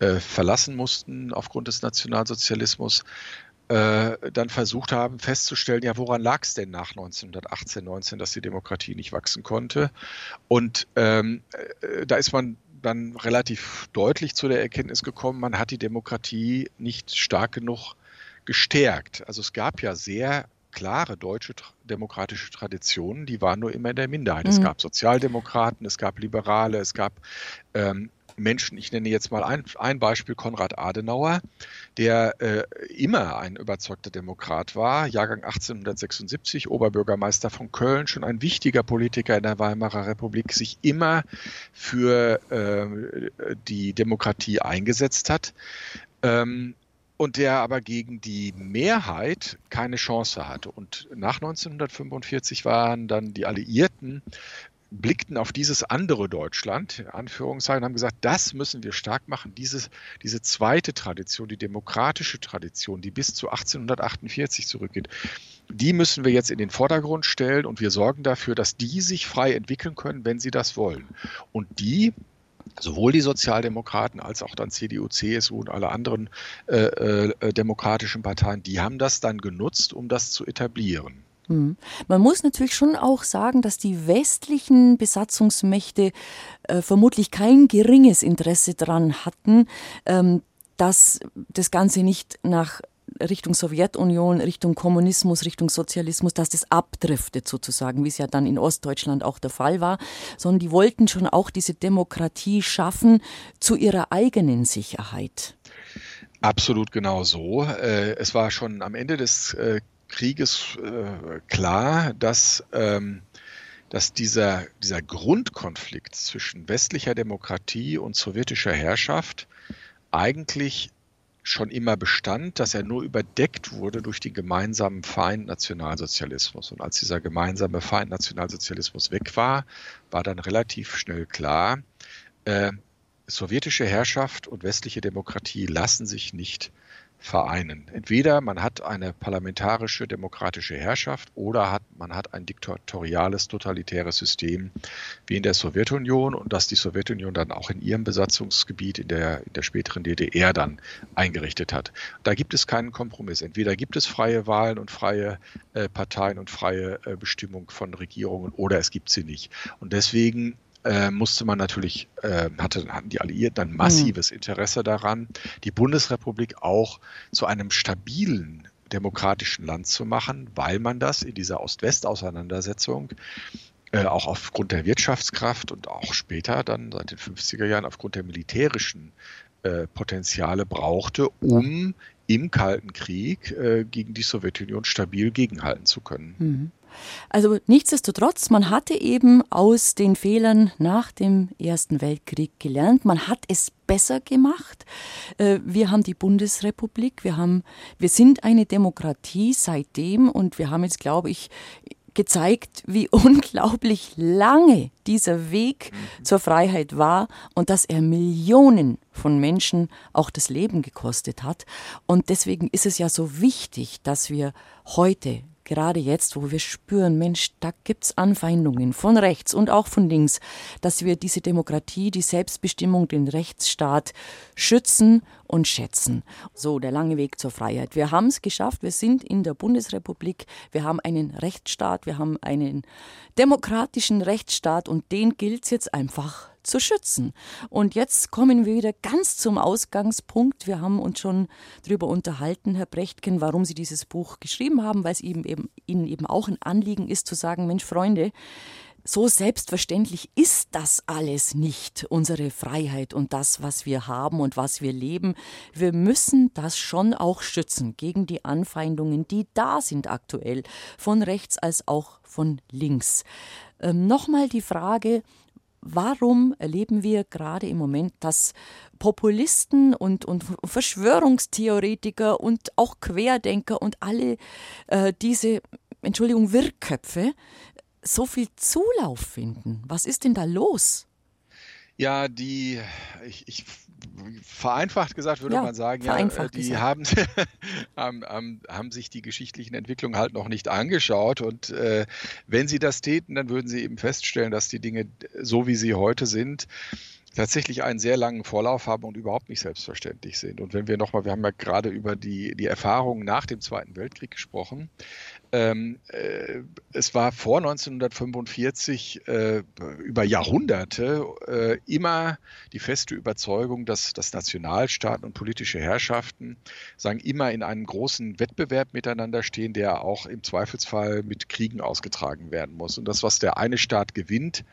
äh, verlassen mussten aufgrund des Nationalsozialismus, äh, dann versucht haben festzustellen, ja, woran lag es denn nach 1918, 19, dass die Demokratie nicht wachsen konnte? Und ähm, äh, da ist man dann relativ deutlich zu der Erkenntnis gekommen, man hat die Demokratie nicht stark genug gestärkt. Also es gab ja sehr klare deutsche demokratische Traditionen, die waren nur immer in der Minderheit. Mhm. Es gab Sozialdemokraten, es gab Liberale, es gab ähm, Menschen, ich nenne jetzt mal ein, ein Beispiel Konrad Adenauer, der äh, immer ein überzeugter Demokrat war, Jahrgang 1876, Oberbürgermeister von Köln, schon ein wichtiger Politiker in der Weimarer Republik, sich immer für äh, die Demokratie eingesetzt hat. Ähm, und der aber gegen die Mehrheit keine Chance hatte. Und nach 1945 waren dann die Alliierten blickten auf dieses andere Deutschland, in Anführungszeichen, haben gesagt, das müssen wir stark machen. Dieses, diese zweite Tradition, die demokratische Tradition, die bis zu 1848 zurückgeht, die müssen wir jetzt in den Vordergrund stellen und wir sorgen dafür, dass die sich frei entwickeln können, wenn sie das wollen. Und die sowohl die Sozialdemokraten als auch dann CDU, CSU und alle anderen äh, äh, demokratischen Parteien, die haben das dann genutzt, um das zu etablieren. Hm. Man muss natürlich schon auch sagen, dass die westlichen Besatzungsmächte äh, vermutlich kein geringes Interesse daran hatten, ähm, dass das Ganze nicht nach Richtung Sowjetunion, Richtung Kommunismus, Richtung Sozialismus, dass das abdriftet sozusagen, wie es ja dann in Ostdeutschland auch der Fall war, sondern die wollten schon auch diese Demokratie schaffen zu ihrer eigenen Sicherheit. Absolut genau so. Äh, es war schon am Ende des äh, Krieges äh, klar, dass, ähm, dass dieser, dieser Grundkonflikt zwischen westlicher Demokratie und sowjetischer Herrschaft eigentlich schon immer bestand, dass er nur überdeckt wurde durch den gemeinsamen Feind Nationalsozialismus. Und als dieser gemeinsame Feind Nationalsozialismus weg war, war dann relativ schnell klar, äh, sowjetische Herrschaft und westliche Demokratie lassen sich nicht vereinen. Entweder man hat eine parlamentarische demokratische Herrschaft oder hat, man hat ein diktatoriales, totalitäres System wie in der Sowjetunion und das die Sowjetunion dann auch in ihrem Besatzungsgebiet in der, in der späteren DDR dann eingerichtet hat. Da gibt es keinen Kompromiss. Entweder gibt es freie Wahlen und freie äh, Parteien und freie äh, Bestimmung von Regierungen oder es gibt sie nicht. Und deswegen äh, musste man natürlich, äh, hatte, hatten die Alliierten ein massives Interesse daran, die Bundesrepublik auch zu einem stabilen demokratischen Land zu machen, weil man das in dieser Ost-West-Auseinandersetzung äh, auch aufgrund der Wirtschaftskraft und auch später dann seit den 50er Jahren aufgrund der militärischen äh, Potenziale brauchte, um im Kalten Krieg äh, gegen die Sowjetunion stabil gegenhalten zu können. Mhm. Also nichtsdestotrotz, man hatte eben aus den Fehlern nach dem Ersten Weltkrieg gelernt. Man hat es besser gemacht. Äh, wir haben die Bundesrepublik, wir, haben, wir sind eine Demokratie seitdem und wir haben jetzt, glaube ich, gezeigt, wie [laughs] unglaublich lange dieser Weg mhm. zur Freiheit war und dass er Millionen von Menschen auch das Leben gekostet hat. Und deswegen ist es ja so wichtig, dass wir heute gerade jetzt, wo wir spüren, Mensch, da gibt es Anfeindungen von rechts und auch von links, dass wir diese Demokratie, die Selbstbestimmung, den Rechtsstaat schützen und schätzen. So, der lange Weg zur Freiheit. Wir haben es geschafft, wir sind in der Bundesrepublik, wir haben einen Rechtsstaat, wir haben einen demokratischen Rechtsstaat und den gilt es jetzt einfach zu schützen. Und jetzt kommen wir wieder ganz zum Ausgangspunkt. Wir haben uns schon darüber unterhalten, Herr Brechtken, warum Sie dieses Buch geschrieben haben, weil es eben, eben, Ihnen eben auch ein Anliegen ist zu sagen, Mensch, Freunde, so selbstverständlich ist das alles nicht, unsere Freiheit und das, was wir haben und was wir leben. Wir müssen das schon auch schützen gegen die Anfeindungen, die da sind aktuell, von rechts als auch von links. Ähm, Nochmal die Frage, Warum erleben wir gerade im Moment, dass Populisten und, und Verschwörungstheoretiker und auch Querdenker und alle äh, diese, Entschuldigung, Wirrköpfe so viel Zulauf finden? Was ist denn da los? Ja, die, ich, ich vereinfacht gesagt würde ja, man sagen, ja, äh, die haben, [laughs] haben, haben, haben, sich die geschichtlichen Entwicklungen halt noch nicht angeschaut. Und äh, wenn sie das täten, dann würden sie eben feststellen, dass die Dinge so wie sie heute sind, tatsächlich einen sehr langen Vorlauf haben und überhaupt nicht selbstverständlich sind. Und wenn wir nochmal, wir haben ja gerade über die, die Erfahrungen nach dem Zweiten Weltkrieg gesprochen, ähm, äh, es war vor 1945 äh, über Jahrhunderte äh, immer die feste Überzeugung, dass, dass Nationalstaaten und politische Herrschaften sagen, immer in einem großen Wettbewerb miteinander stehen, der auch im Zweifelsfall mit Kriegen ausgetragen werden muss. Und das, was der eine Staat gewinnt,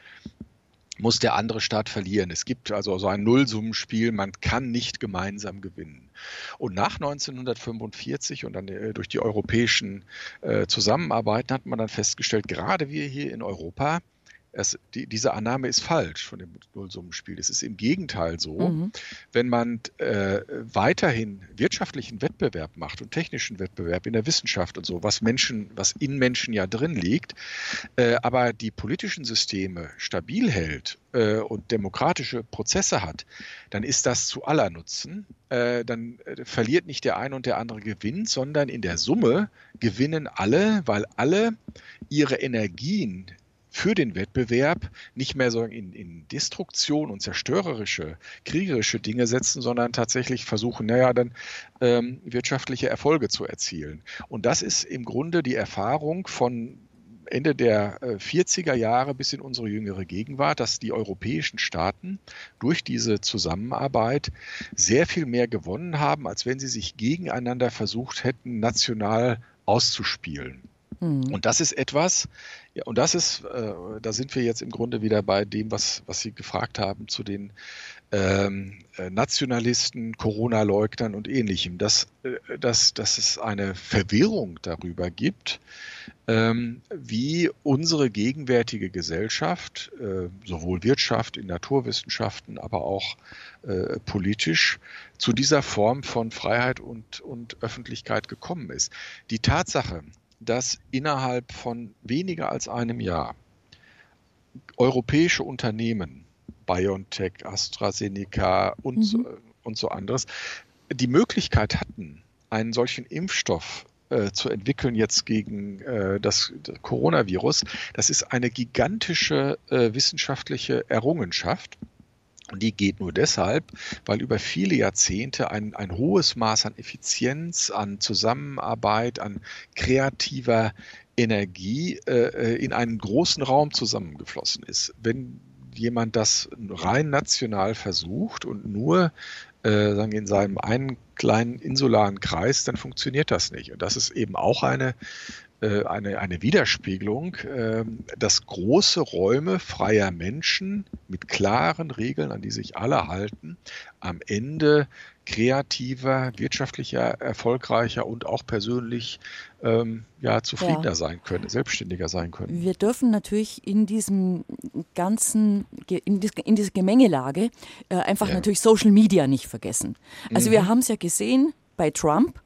muss der andere Staat verlieren. Es gibt also so ein Nullsummenspiel, man kann nicht gemeinsam gewinnen. Und nach 1945 und dann äh, durch die europäischen äh, Zusammenarbeiten hat man dann festgestellt, gerade wir hier in Europa, es, die, diese Annahme ist falsch von dem Nullsummenspiel. Es ist im Gegenteil so, mhm. wenn man äh, weiterhin wirtschaftlichen Wettbewerb macht und technischen Wettbewerb in der Wissenschaft und so, was Menschen, was in Menschen ja drin liegt, äh, aber die politischen Systeme stabil hält äh, und demokratische Prozesse hat, dann ist das zu aller Nutzen. Äh, dann äh, verliert nicht der eine und der andere gewinnt, sondern in der Summe gewinnen alle, weil alle ihre Energien, für den Wettbewerb nicht mehr so in, in Destruktion und zerstörerische, kriegerische Dinge setzen, sondern tatsächlich versuchen, naja, dann ähm, wirtschaftliche Erfolge zu erzielen. Und das ist im Grunde die Erfahrung von Ende der 40er äh, Jahre bis in unsere jüngere Gegenwart, dass die europäischen Staaten durch diese Zusammenarbeit sehr viel mehr gewonnen haben, als wenn sie sich gegeneinander versucht hätten, national auszuspielen. Mhm. Und das ist etwas, ja, und das ist, äh, da sind wir jetzt im Grunde wieder bei dem, was, was Sie gefragt haben zu den ähm, äh, Nationalisten, Corona-Leugnern und ähnlichem, dass, äh, dass, dass es eine Verwirrung darüber gibt, ähm, wie unsere gegenwärtige Gesellschaft, äh, sowohl Wirtschaft, in Naturwissenschaften, aber auch äh, politisch, zu dieser Form von Freiheit und, und Öffentlichkeit gekommen ist. Die Tatsache, dass innerhalb von weniger als einem Jahr europäische Unternehmen, BioNTech, AstraZeneca und, mhm. so, und so anderes, die Möglichkeit hatten, einen solchen Impfstoff äh, zu entwickeln jetzt gegen äh, das, das, Coronavirus, das ist eine gigantische äh, wissenschaftliche Errungenschaft. Und die geht nur deshalb, weil über viele Jahrzehnte ein, ein hohes Maß an Effizienz, an Zusammenarbeit, an kreativer Energie äh, in einen großen Raum zusammengeflossen ist. Wenn jemand das rein national versucht und nur äh, sagen in seinem einen kleinen insularen Kreis, dann funktioniert das nicht. Und das ist eben auch eine äh, eine, eine Widerspiegelung, ähm, dass große Räume freier Menschen mit klaren Regeln, an die sich alle halten, am Ende kreativer, wirtschaftlicher, erfolgreicher und auch persönlich ähm, ja, zufriedener ja. sein können, selbstständiger sein können. Wir dürfen natürlich in diesem ganzen, in, dies, in dieser Gemengelage äh, einfach ja. natürlich Social Media nicht vergessen. Also mhm. wir haben es ja gesehen bei Trump,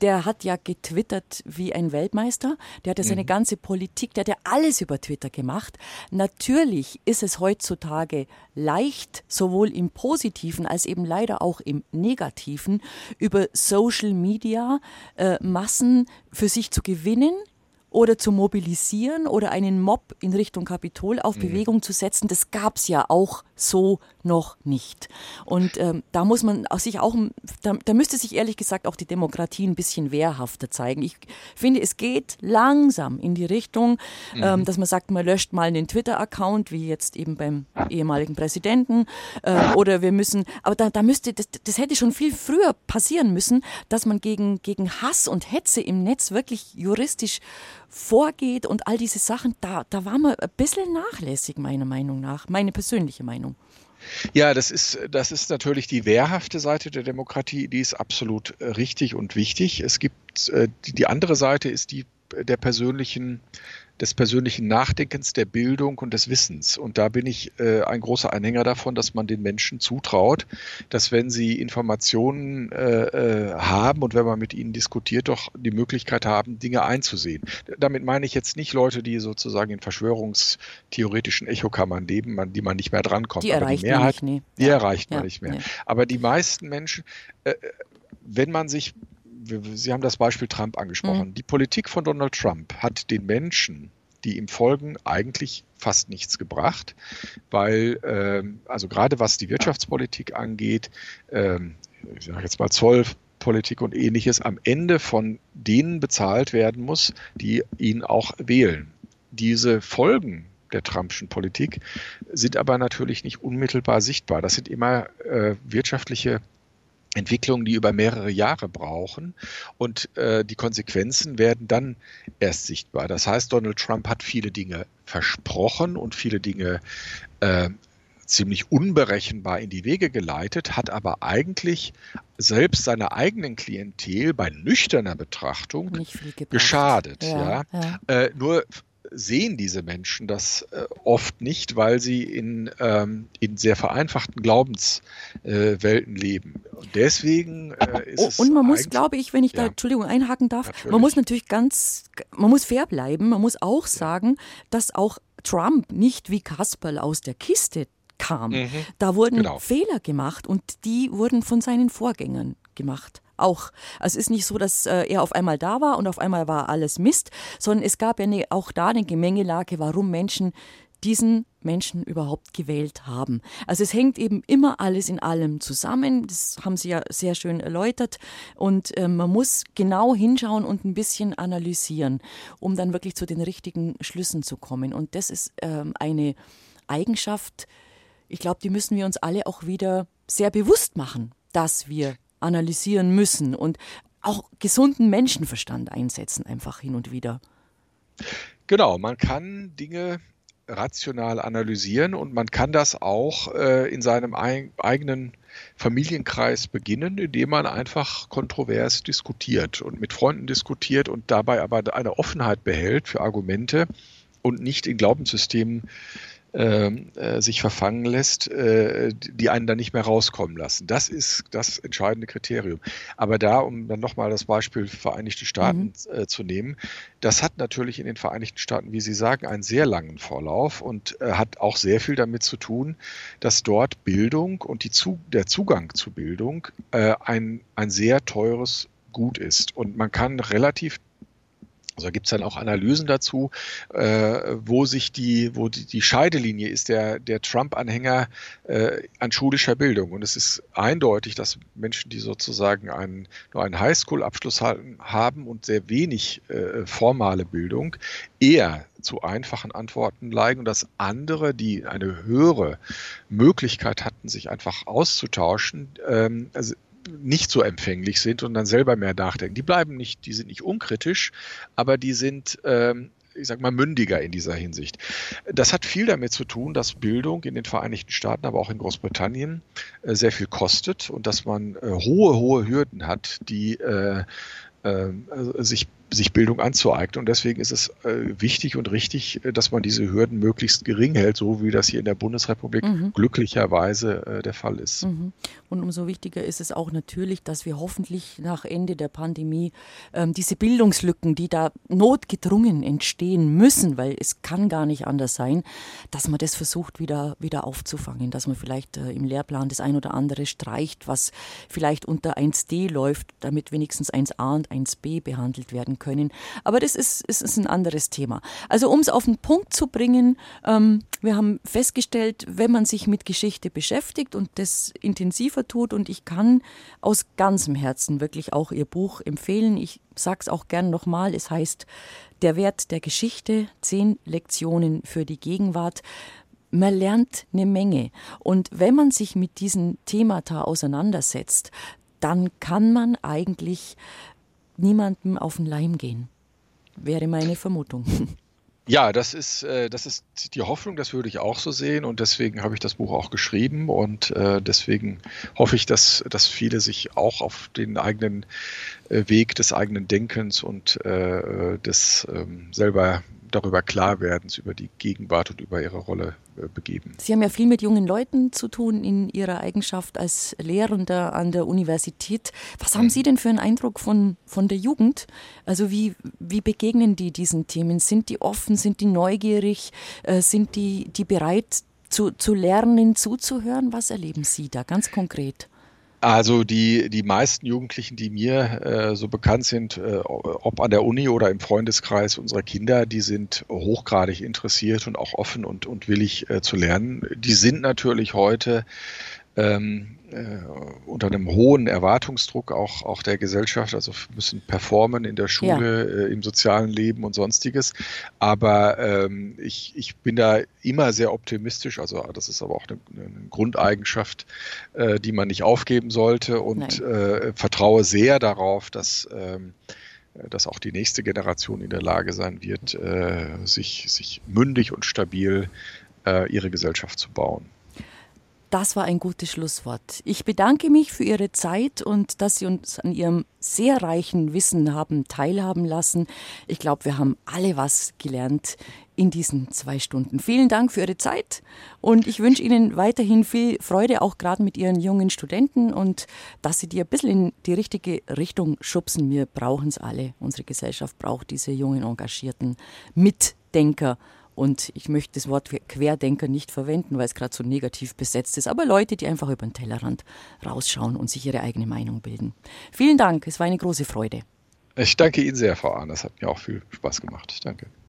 der hat ja getwittert wie ein Weltmeister. Der hat ja seine mhm. ganze Politik, der hat ja alles über Twitter gemacht. Natürlich ist es heutzutage leicht, sowohl im Positiven als eben leider auch im Negativen, über Social Media äh, Massen für sich zu gewinnen, oder zu mobilisieren oder einen Mob in Richtung Kapitol auf mhm. Bewegung zu setzen, das gab es ja auch so noch nicht. Und ähm, da muss man sich auch, da, da müsste sich ehrlich gesagt auch die Demokratie ein bisschen wehrhafter zeigen. Ich finde, es geht langsam in die Richtung, ähm, mhm. ähm, dass man sagt, man löscht mal einen Twitter-Account, wie jetzt eben beim ehemaligen Präsidenten, äh, oder wir müssen, aber da, da müsste, das, das hätte schon viel früher passieren müssen, dass man gegen, gegen Hass und Hetze im Netz wirklich juristisch vorgeht und all diese Sachen, da, da war man ein bisschen nachlässig, meiner Meinung nach, meine persönliche Meinung. Ja, das ist, das ist natürlich die wehrhafte Seite der Demokratie, die ist absolut äh, richtig und wichtig. Es gibt äh, die, die andere Seite ist die der persönlichen des persönlichen Nachdenkens, der Bildung und des Wissens. Und da bin ich äh, ein großer Anhänger davon, dass man den Menschen zutraut, dass wenn sie Informationen äh, äh, haben und wenn man mit ihnen diskutiert, doch die Möglichkeit haben, Dinge einzusehen. Damit meine ich jetzt nicht Leute, die sozusagen in verschwörungstheoretischen Echokammern leben, man, die man nicht mehr drankommt. Die erreicht die Mehrheit, man nicht. Nee. Die ja. erreicht man ja. nicht mehr. Nee. Aber die meisten Menschen, äh, wenn man sich Sie haben das Beispiel Trump angesprochen. Mhm. Die Politik von Donald Trump hat den Menschen, die ihm folgen, eigentlich fast nichts gebracht, weil, ähm, also gerade was die Wirtschaftspolitik angeht, ähm, ich sage jetzt mal Zollpolitik und ähnliches, am Ende von denen bezahlt werden muss, die ihn auch wählen. Diese Folgen der Trumpschen Politik sind aber natürlich nicht unmittelbar sichtbar. Das sind immer äh, wirtschaftliche Entwicklungen, die über mehrere Jahre brauchen und äh, die Konsequenzen werden dann erst sichtbar. Das heißt, Donald Trump hat viele Dinge versprochen und viele Dinge äh, ziemlich unberechenbar in die Wege geleitet, hat aber eigentlich selbst seiner eigenen Klientel bei nüchterner Betrachtung geschadet. Ja, ja. ja. Äh, nur sehen diese Menschen das äh, oft nicht, weil sie in, ähm, in sehr vereinfachten Glaubenswelten äh, leben. Und deswegen äh, ist oh, es. Und man muss, glaube ich, wenn ich ja, da, Entschuldigung, einhaken darf, natürlich. man muss natürlich ganz, man muss fair bleiben. Man muss auch sagen, dass auch Trump nicht wie Kasperl aus der Kiste kam. Mhm. Da wurden genau. Fehler gemacht und die wurden von seinen Vorgängern gemacht. Auch. Also es ist nicht so, dass äh, er auf einmal da war und auf einmal war alles Mist, sondern es gab ja ne, auch da eine Gemengelage, warum Menschen diesen Menschen überhaupt gewählt haben. Also es hängt eben immer alles in allem zusammen. Das haben Sie ja sehr schön erläutert. Und äh, man muss genau hinschauen und ein bisschen analysieren, um dann wirklich zu den richtigen Schlüssen zu kommen. Und das ist ähm, eine Eigenschaft, ich glaube, die müssen wir uns alle auch wieder sehr bewusst machen, dass wir analysieren müssen und auch gesunden Menschenverstand einsetzen, einfach hin und wieder. Genau, man kann Dinge rational analysieren und man kann das auch äh, in seinem ei eigenen Familienkreis beginnen, indem man einfach kontrovers diskutiert und mit Freunden diskutiert und dabei aber eine Offenheit behält für Argumente und nicht in Glaubenssystemen äh, sich verfangen lässt, äh, die einen dann nicht mehr rauskommen lassen. Das ist das entscheidende Kriterium. Aber da, um dann nochmal das Beispiel Vereinigte Staaten mhm. äh, zu nehmen, das hat natürlich in den Vereinigten Staaten, wie Sie sagen, einen sehr langen Vorlauf und äh, hat auch sehr viel damit zu tun, dass dort Bildung und die zu, der Zugang zu Bildung äh, ein, ein sehr teures Gut ist. Und man kann relativ also gibt es dann auch Analysen dazu, äh, wo sich die, wo die, die Scheidelinie ist der, der Trump-Anhänger äh, an schulischer Bildung. Und es ist eindeutig, dass Menschen, die sozusagen einen, nur einen Highschool-Abschluss haben und sehr wenig äh, formale Bildung, eher zu einfachen Antworten neigen und dass andere, die eine höhere Möglichkeit hatten, sich einfach auszutauschen, ähm, also nicht so empfänglich sind und dann selber mehr nachdenken. Die bleiben nicht, die sind nicht unkritisch, aber die sind, ähm, ich sag mal, mündiger in dieser Hinsicht. Das hat viel damit zu tun, dass Bildung in den Vereinigten Staaten, aber auch in Großbritannien äh, sehr viel kostet und dass man äh, hohe, hohe Hürden hat, die äh, äh sich sich Bildung anzueignen. Und deswegen ist es äh, wichtig und richtig, äh, dass man diese Hürden möglichst gering hält, so wie das hier in der Bundesrepublik mhm. glücklicherweise äh, der Fall ist. Mhm. Und umso wichtiger ist es auch natürlich, dass wir hoffentlich nach Ende der Pandemie ähm, diese Bildungslücken, die da notgedrungen entstehen müssen, weil es kann gar nicht anders sein, dass man das versucht wieder, wieder aufzufangen, dass man vielleicht äh, im Lehrplan das ein oder andere streicht, was vielleicht unter 1d läuft, damit wenigstens 1a und 1b behandelt werden können. Aber das ist, ist, ist ein anderes Thema. Also um es auf den Punkt zu bringen, ähm, wir haben festgestellt, wenn man sich mit Geschichte beschäftigt und das intensiver tut, und ich kann aus ganzem Herzen wirklich auch Ihr Buch empfehlen. Ich sage es auch gern nochmal. Es heißt Der Wert der Geschichte, zehn Lektionen für die Gegenwart man lernt eine Menge. Und wenn man sich mit diesen Themata auseinandersetzt, dann kann man eigentlich niemandem auf den Leim gehen. Wäre meine Vermutung. [laughs] Ja, das ist, äh, das ist die Hoffnung, das würde ich auch so sehen und deswegen habe ich das Buch auch geschrieben und äh, deswegen hoffe ich, dass, dass viele sich auch auf den eigenen äh, Weg des eigenen Denkens und des ähm, selber darüber klar werden, über die Gegenwart und über ihre Rolle äh, begeben. Sie haben ja viel mit jungen Leuten zu tun in Ihrer Eigenschaft als Lehrender an der Universität. Was haben mhm. Sie denn für einen Eindruck von, von der Jugend? Also wie, wie begegnen die diesen Themen? Sind die offen, sind die neugierig, äh, sind die, die bereit zu, zu lernen, zuzuhören? Was erleben Sie da ganz konkret? Also die, die meisten Jugendlichen, die mir äh, so bekannt sind, äh, ob an der Uni oder im Freundeskreis unserer Kinder, die sind hochgradig interessiert und auch offen und, und willig äh, zu lernen. Die sind natürlich heute ähm, äh, unter einem hohen Erwartungsdruck auch, auch der Gesellschaft, also müssen performen in der Schule, ja. äh, im sozialen Leben und sonstiges. Aber ähm, ich, ich bin da immer sehr optimistisch, also das ist aber auch eine, eine Grundeigenschaft, äh, die man nicht aufgeben sollte und äh, vertraue sehr darauf, dass ähm, dass auch die nächste Generation in der Lage sein wird, äh, sich, sich mündig und stabil äh, ihre Gesellschaft zu bauen. Das war ein gutes Schlusswort. Ich bedanke mich für Ihre Zeit und dass Sie uns an Ihrem sehr reichen Wissen haben teilhaben lassen. Ich glaube, wir haben alle was gelernt in diesen zwei Stunden. Vielen Dank für Ihre Zeit und ich wünsche Ihnen weiterhin viel Freude, auch gerade mit Ihren jungen Studenten und dass Sie die ein bisschen in die richtige Richtung schubsen. Wir brauchen es alle. Unsere Gesellschaft braucht diese jungen, engagierten Mitdenker und ich möchte das Wort Querdenker nicht verwenden, weil es gerade so negativ besetzt ist, aber Leute, die einfach über den Tellerrand rausschauen und sich ihre eigene Meinung bilden. Vielen Dank, es war eine große Freude. Ich danke Ihnen sehr, Frau Ahn. Das hat mir auch viel Spaß gemacht. Danke.